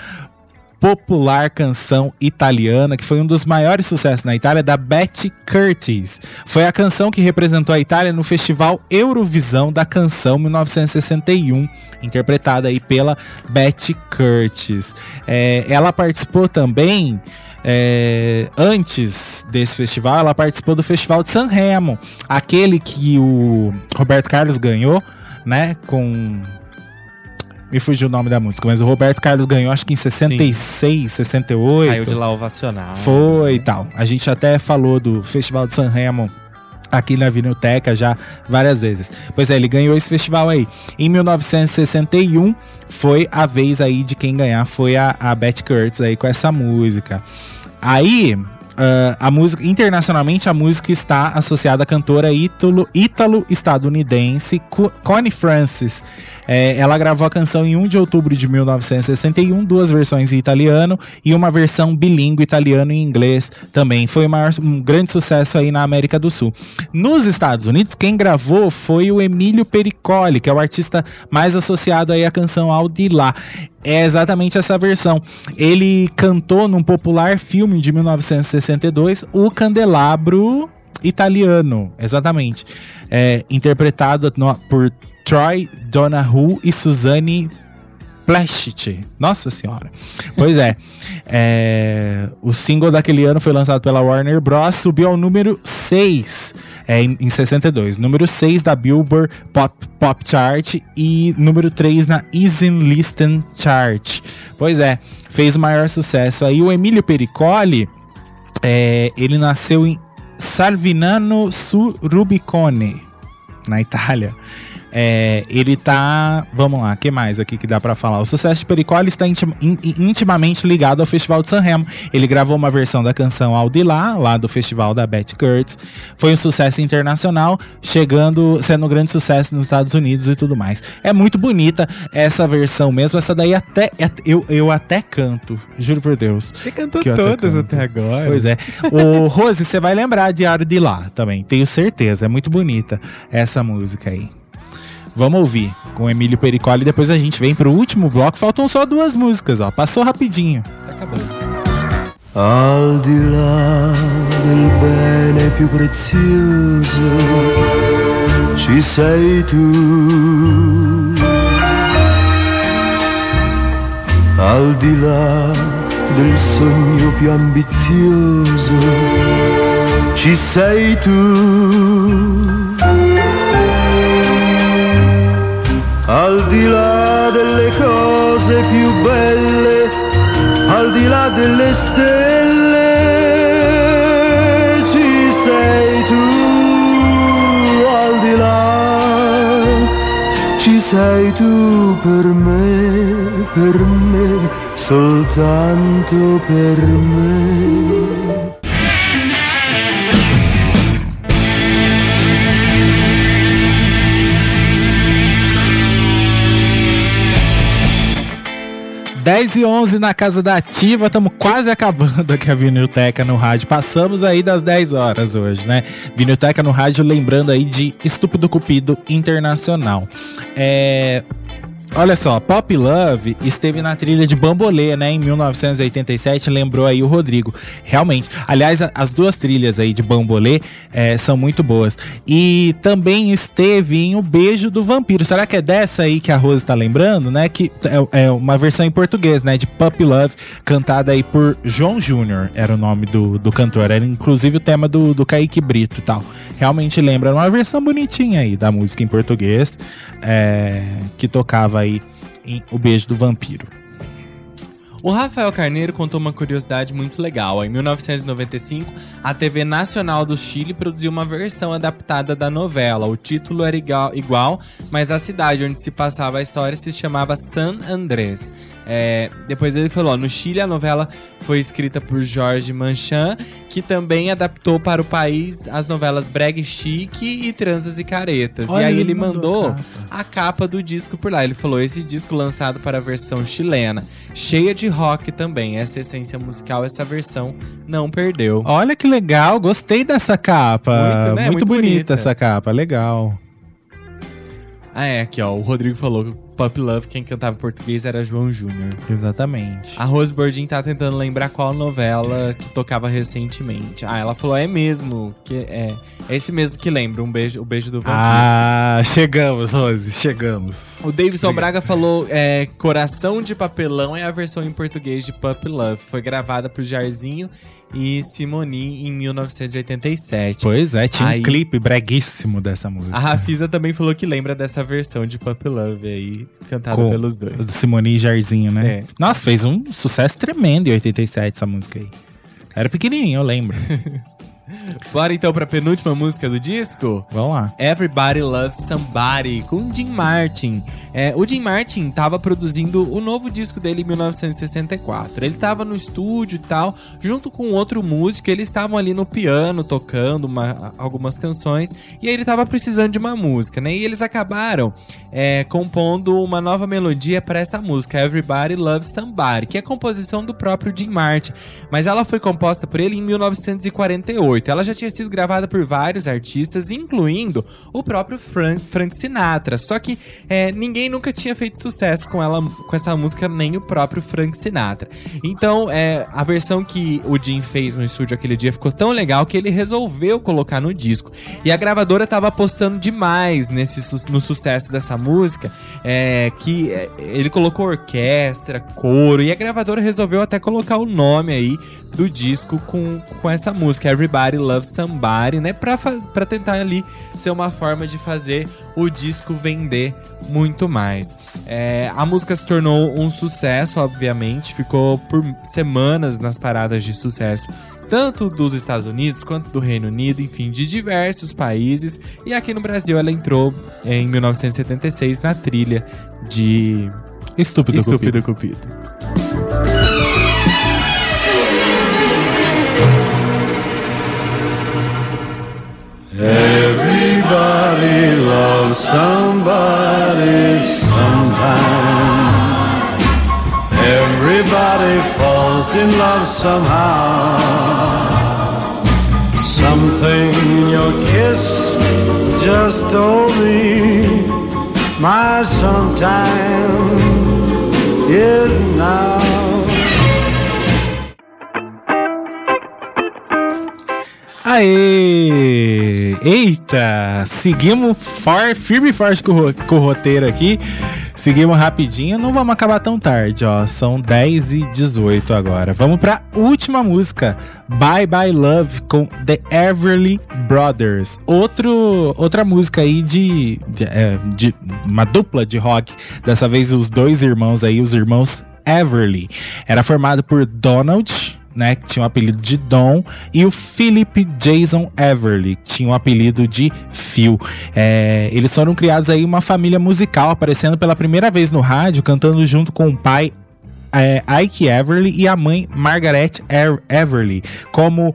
popular canção italiana que foi um dos maiores sucessos na Itália da Betty Curtis. Foi a canção que representou a Itália no Festival Eurovisão da Canção 1961, interpretada aí pela Betty Curtis. É, ela participou também é, antes desse festival, ela participou do Festival de San Remo, aquele que o Roberto Carlos ganhou, né, com me fugiu o nome da música, mas o Roberto Carlos ganhou acho que em 66, 68. Saiu de lá ovacionado. Foi e tal. A gente até falou do Festival de San Remo aqui na Vinilteca já várias vezes. Pois é, ele ganhou esse festival aí. Em 1961 foi a vez aí de quem ganhar foi a, a Betty Curtis aí com essa música. Aí ah, a música, internacionalmente, a música está associada à cantora ítalo- ítalo-estadunidense Co- Connie Francis. É, ela gravou a canção em 1 de outubro de 1961, duas versões em italiano e uma versão bilíngue italiano e inglês também. Foi um grande sucesso aí na América do Sul. Nos Estados Unidos, quem gravou foi o Emílio Pericoli, que é o artista mais associado aí à canção Aldilá. É exatamente essa versão. Ele cantou num popular filme de 1962, O Candelabro Italiano, exatamente. É, interpretado no- por Troy Donahue e Suzanne Plashit. Nossa senhora. Pois é. É, O single daquele ano foi lançado pela Warner Bros. Subiu ao número 6 é, em, em 62. Número 6 da Billboard Pop, Pop Chart e número 3 na Easy Listen Chart. Pois é, fez o maior sucesso. Aí o Emílio Pericoli, é, ele nasceu em Salvinano su Rubicone, na Itália. É, ele tá. Vamos lá, que mais aqui que dá pra falar? O sucesso de Pericoli está intim- in- in- intimamente ligado ao Festival de San Remo. Ele gravou uma versão da canção Aldilá, lá do festival da Betty Kurtz. Foi um sucesso internacional, chegando, sendo um grande sucesso nos Estados Unidos e tudo mais. É muito bonita essa versão mesmo. Essa daí até. é- Eu, eu até canto, juro por Deus. Você cantou até todas canto. até agora. Pois é. O Rose, você vai lembrar de Ardilá também, tenho certeza. É muito bonita essa música aí. Vamos ouvir com o Emílio Pericoli. Depois a gente vem pro último bloco. Faltam só duas músicas, ó. Passou rapidinho. Tá acabando. Al di là del bene più prezioso ci sei tu. Al di là del sogno più ambizioso ci sei tu. Al di là delle cose più belle al di là delle stelle ci sei tu, al di là ci sei tu per me, per me, soltanto per me. Dez e 11 na casa da Ativa, estamos quase acabando aqui a Vinilteca no rádio. Passamos aí das 10 horas hoje, né? Vinilteca no rádio, lembrando aí de Estúpido Cupido Internacional. É. Olha só, Pop Love esteve na trilha de Bambolê, né, em 1987, lembrou aí o Rodrigo. Realmente, aliás, as duas trilhas aí de Bambolê eh, são muito boas. E também esteve em O Beijo do Vampiro. Será que é dessa aí que a Rose tá lembrando, né? Que é, é uma versão em português, né, de Pop Love, cantada aí por João Júnior, era o nome do, do cantor. Era inclusive o tema do, do Kaique Brito e tal. Realmente lembra uma versão bonitinha aí da música em português, é, que tocava aí em O Beijo do Vampiro. O Rafael Carneiro contou uma curiosidade muito legal. Em 1995, a TV Nacional do Chile produziu uma versão adaptada da novela. O título era igual, igual, mas a cidade onde se passava a história se chamava San Andrés. É, depois ele falou: no Chile a novela foi escrita por Jorge Manchan, que também adaptou para o país as novelas Brega e Chique e Transas e Caretas. Olha, e aí ele mandou mandou a a capa do disco por lá. Ele falou: esse disco lançado para a versão chilena, cheia de rock também. Essa essência musical, essa versão não perdeu. Olha que legal, gostei dessa capa. Muito, Muito, né? Muito bonita, bonita. essa capa, legal. Ah, é, aqui ó, o Rodrigo falou que Pop Love, quem cantava em português era João Júnior. Exatamente. A Rose Bordin tá tentando lembrar qual novela que tocava recentemente. Ah, ela falou, é mesmo, que é, é esse mesmo que lembra, um beijo, o beijo do vampiro. Ah, chegamos, Rose, chegamos. O Davidson. Braga falou: é, Coração de Papelão é a versão em português de Pup Love. Foi gravada por Jairzinho e Simoni em 1987. Pois é, tinha Aí- um clipe breguíssimo dessa música. A Rafisa também falou que lembra dessa versão de Pup Love aí, cantada Com pelos dois. Simone e Jairzinho, né? É. Nossa, fez um sucesso tremendo em 87 essa música aí. Era pequenininho, eu lembro. Bora então pra penúltima música do disco? Vamos lá. Everybody Loves Somebody, com Jim Martin. É, o Jim Martin tava produzindo o novo disco dele em 1964. Ele tava no estúdio e tal, junto com outro músico. Eles estavam ali no piano tocando uma- algumas canções. E aí ele tava precisando de uma música, né? E eles acabaram é, compondo uma nova melodia para essa música, Everybody Loves Somebody, que é composição do próprio Jim Martin. Mas ela foi composta por ele em 1948. Ela já tinha sido gravada por vários artistas, incluindo o próprio Frank, Frank Sinatra. Só que é, ninguém nunca tinha feito sucesso com ela, com essa música, nem o próprio Frank Sinatra. Então, é, a versão que o Jim fez no estúdio aquele dia ficou tão legal que ele resolveu colocar no disco. E a gravadora tava apostando demais nesse, no sucesso dessa música, é, que é, ele colocou orquestra, coro, e a gravadora resolveu até colocar o nome aí do disco com, com essa música, Everybody Loves Somebody, né? Pra, pra tentar ali ser uma forma de fazer o disco vender muito mais. É, a música se tornou um sucesso, obviamente, ficou por semanas nas paradas de sucesso, tanto dos Estados Unidos quanto do Reino Unido, enfim, de diversos países. E aqui no Brasil ela entrou em 1976 na trilha de Estúpido, Estúpido Cupido. Everybody somebody sometime. Everybody falls in love somehow. Something in your kiss just told me my sometime is now. Aê! Eita! Seguimos firme e forte com, o com o roteiro aqui. Seguimos rapidinho, não vamos acabar tão tarde, ó. São 10 e 18 agora. Vamos pra última música: Bye Bye Love com The Everly Brothers. Outro, outra música aí de, de, é, de uma dupla de rock. Dessa vez os dois irmãos aí, os irmãos Everly. Era formado por Donald né, que tinha o apelido de Dom, e o Philip Jason Everly, que tinha o apelido de Phil. É, eles foram criados aí uma família musical, aparecendo pela primeira vez no rádio, cantando junto com o pai é, Ike Everly e a mãe Margaret Er- Everly, como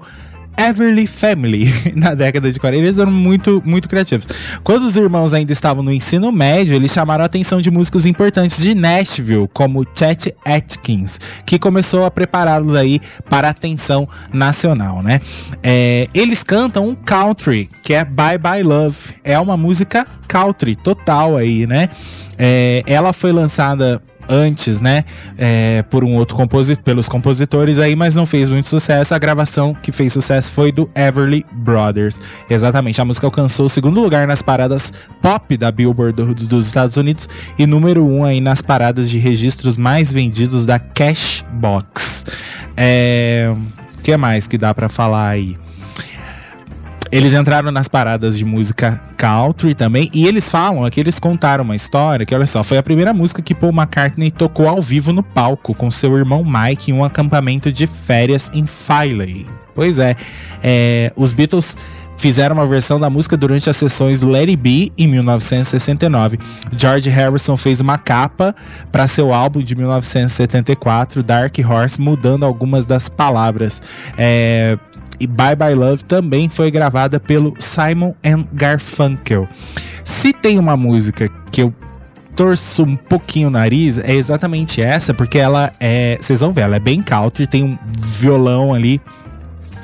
Everly Family na década de 40. Eles eram muito, muito criativos. Quando os irmãos ainda estavam no ensino médio, eles chamaram a atenção de músicos importantes de Nashville, como Chet Atkins, que começou a prepará-los aí para a atenção nacional, né? É, eles cantam um country, que é Bye Bye Love. É uma música country total aí, né? É, ela foi lançada antes, né, é, por um outro compositor, pelos compositores aí, mas não fez muito sucesso. A gravação que fez sucesso foi do Everly Brothers. Exatamente, a música alcançou o segundo lugar nas paradas pop da Billboard do- dos Estados Unidos e número um aí nas paradas de registros mais vendidos da Cashbox. É, o que mais que dá pra falar aí? Eles entraram nas paradas de música country também, e eles falam, aqui eles contaram uma história que, olha só, foi a primeira música que Paul McCartney tocou ao vivo no palco com seu irmão Mike em um acampamento de férias em Filey. Pois é, é, os Beatles fizeram uma versão da música durante as sessões Let It Be em 1969. George Harrison fez uma capa para seu álbum de 1974, Dark Horse, mudando algumas das palavras. É, e Bye Bye Love também foi gravada pelo Simon and Garfunkel. Se tem uma música que eu torço um pouquinho o nariz, é exatamente essa, porque ela é, vocês vão ver, ela é bem country, tem um violão ali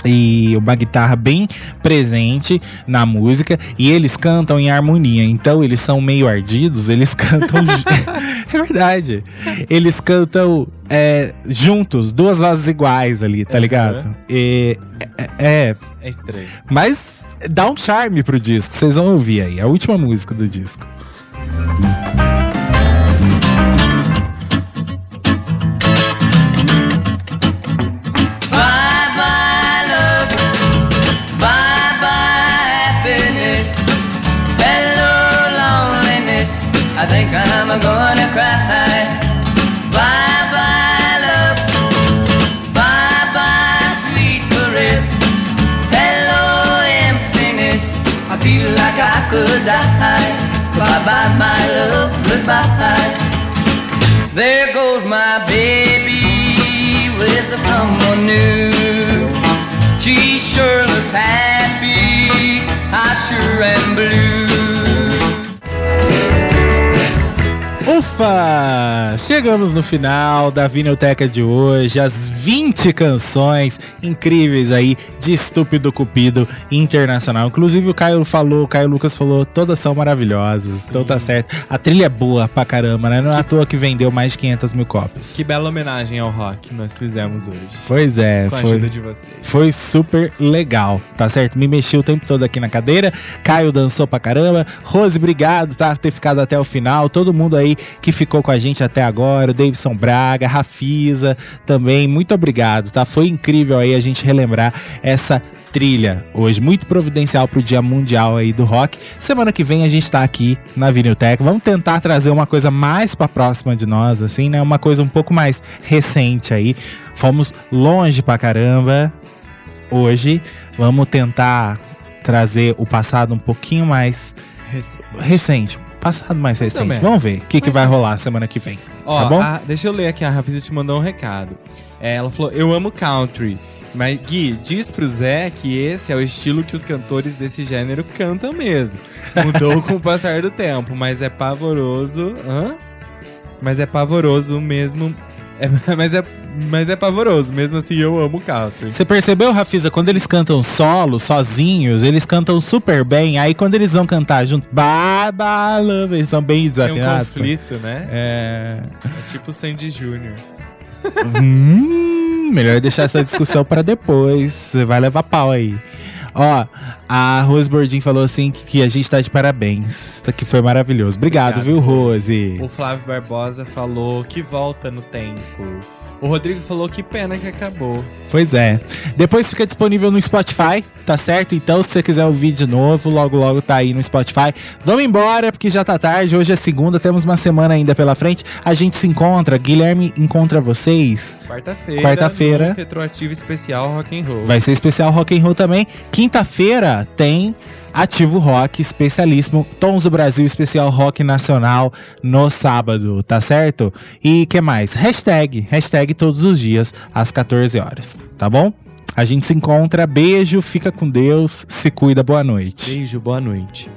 e uma guitarra bem presente na música e eles cantam em harmonia. Então eles são meio ardidos, eles cantam. é verdade. Eles cantam é, juntos, duas vozes iguais ali, tá ligado? E, é, é. É estranho. Mas dá um charme pro disco, vocês vão ouvir aí, a última música do disco. I think I'm gonna cry. Bye bye, love. Bye bye, sweet caress. Hello, emptiness. I feel like I could die. Bye bye, my love. Goodbye. There goes my baby with someone new. She sure looks happy. I sure am blue. Ufa! Chegamos no final da Vinilteca de hoje, as 20 canções incríveis aí de Estúpido Cupido Internacional. Inclusive o Caio falou, o Caio Lucas falou, todas são maravilhosas, então tá certo. A trilha é boa pra caramba, né? Não é à toa que vendeu mais de 500 mil cópias. Que bela homenagem ao rock nós fizemos hoje. Pois é, Com a foi. ajuda de vocês. Foi super legal, tá certo? Me mexi o tempo todo aqui na cadeira. Caio dançou pra caramba. Rose, obrigado, tá? Ter ficado até o final. Todo mundo aí que ficou com a gente até agora. O Davidson Braga, Rafisa também. Muito obrigado, tá? Foi incrível aí a gente relembrar essa trilha hoje, muito providencial pro Dia Mundial aí do Rock. Semana que vem a gente tá aqui na Viniltech. Vamos tentar trazer uma coisa mais pra próxima de nós, assim, né? Uma coisa um pouco mais recente aí. Fomos longe pra caramba hoje. Vamos tentar trazer o passado um pouquinho mais Recente. recente. Passado mais recente. Vamos ver o que, que vai ou rolar semana que vem. Ó, tá bom? a- deixa eu ler aqui, a Rafisa te mandou um recado. É, ela falou, eu amo country. Mas, Gui, diz pro Zé que esse é o estilo que os cantores desse gênero cantam mesmo. Mudou com o passar do tempo, mas é pavoroso. Hã? Mas é pavoroso mesmo. É, mas, é, mas é pavoroso, mesmo assim eu amo country. Você percebeu, Rafisa, quando eles cantam solo, sozinhos, eles cantam super bem. Aí quando eles vão cantar junto, bye, bye, love, eles são bem Tem um desafinados. conflito, né? É. É tipo Sandy Júnior. Hum, melhor deixar essa discussão para depois. Você vai levar pau aí. Ó, a Rose Bordin falou assim que, que a gente tá de parabéns. Que foi maravilhoso. Obrigado, Obrigado, viu, Rose? O Flávio Barbosa falou que volta no tempo. O Rodrigo falou que pena que acabou. Pois é. Depois fica disponível no Spotify, tá certo? Então, se você quiser ouvir de novo, logo logo tá aí no Spotify. Vamos embora, porque já tá tarde. Hoje é segunda, temos uma semana ainda pela frente. A gente se encontra. Guilherme encontra vocês. Quarta-feira. Quarta-feira. Retroativo especial rock and roll. Vai ser especial rock and roll também. Quinta-feira tem Ativo Rock especialíssimo, Tons do Brasil especial rock nacional no sábado, tá certo? E que mais? Hashtag, hashtag todos os dias às 14 horas, tá bom? A gente se encontra, beijo, fica com Deus, se cuida, boa noite. Beijo, boa noite.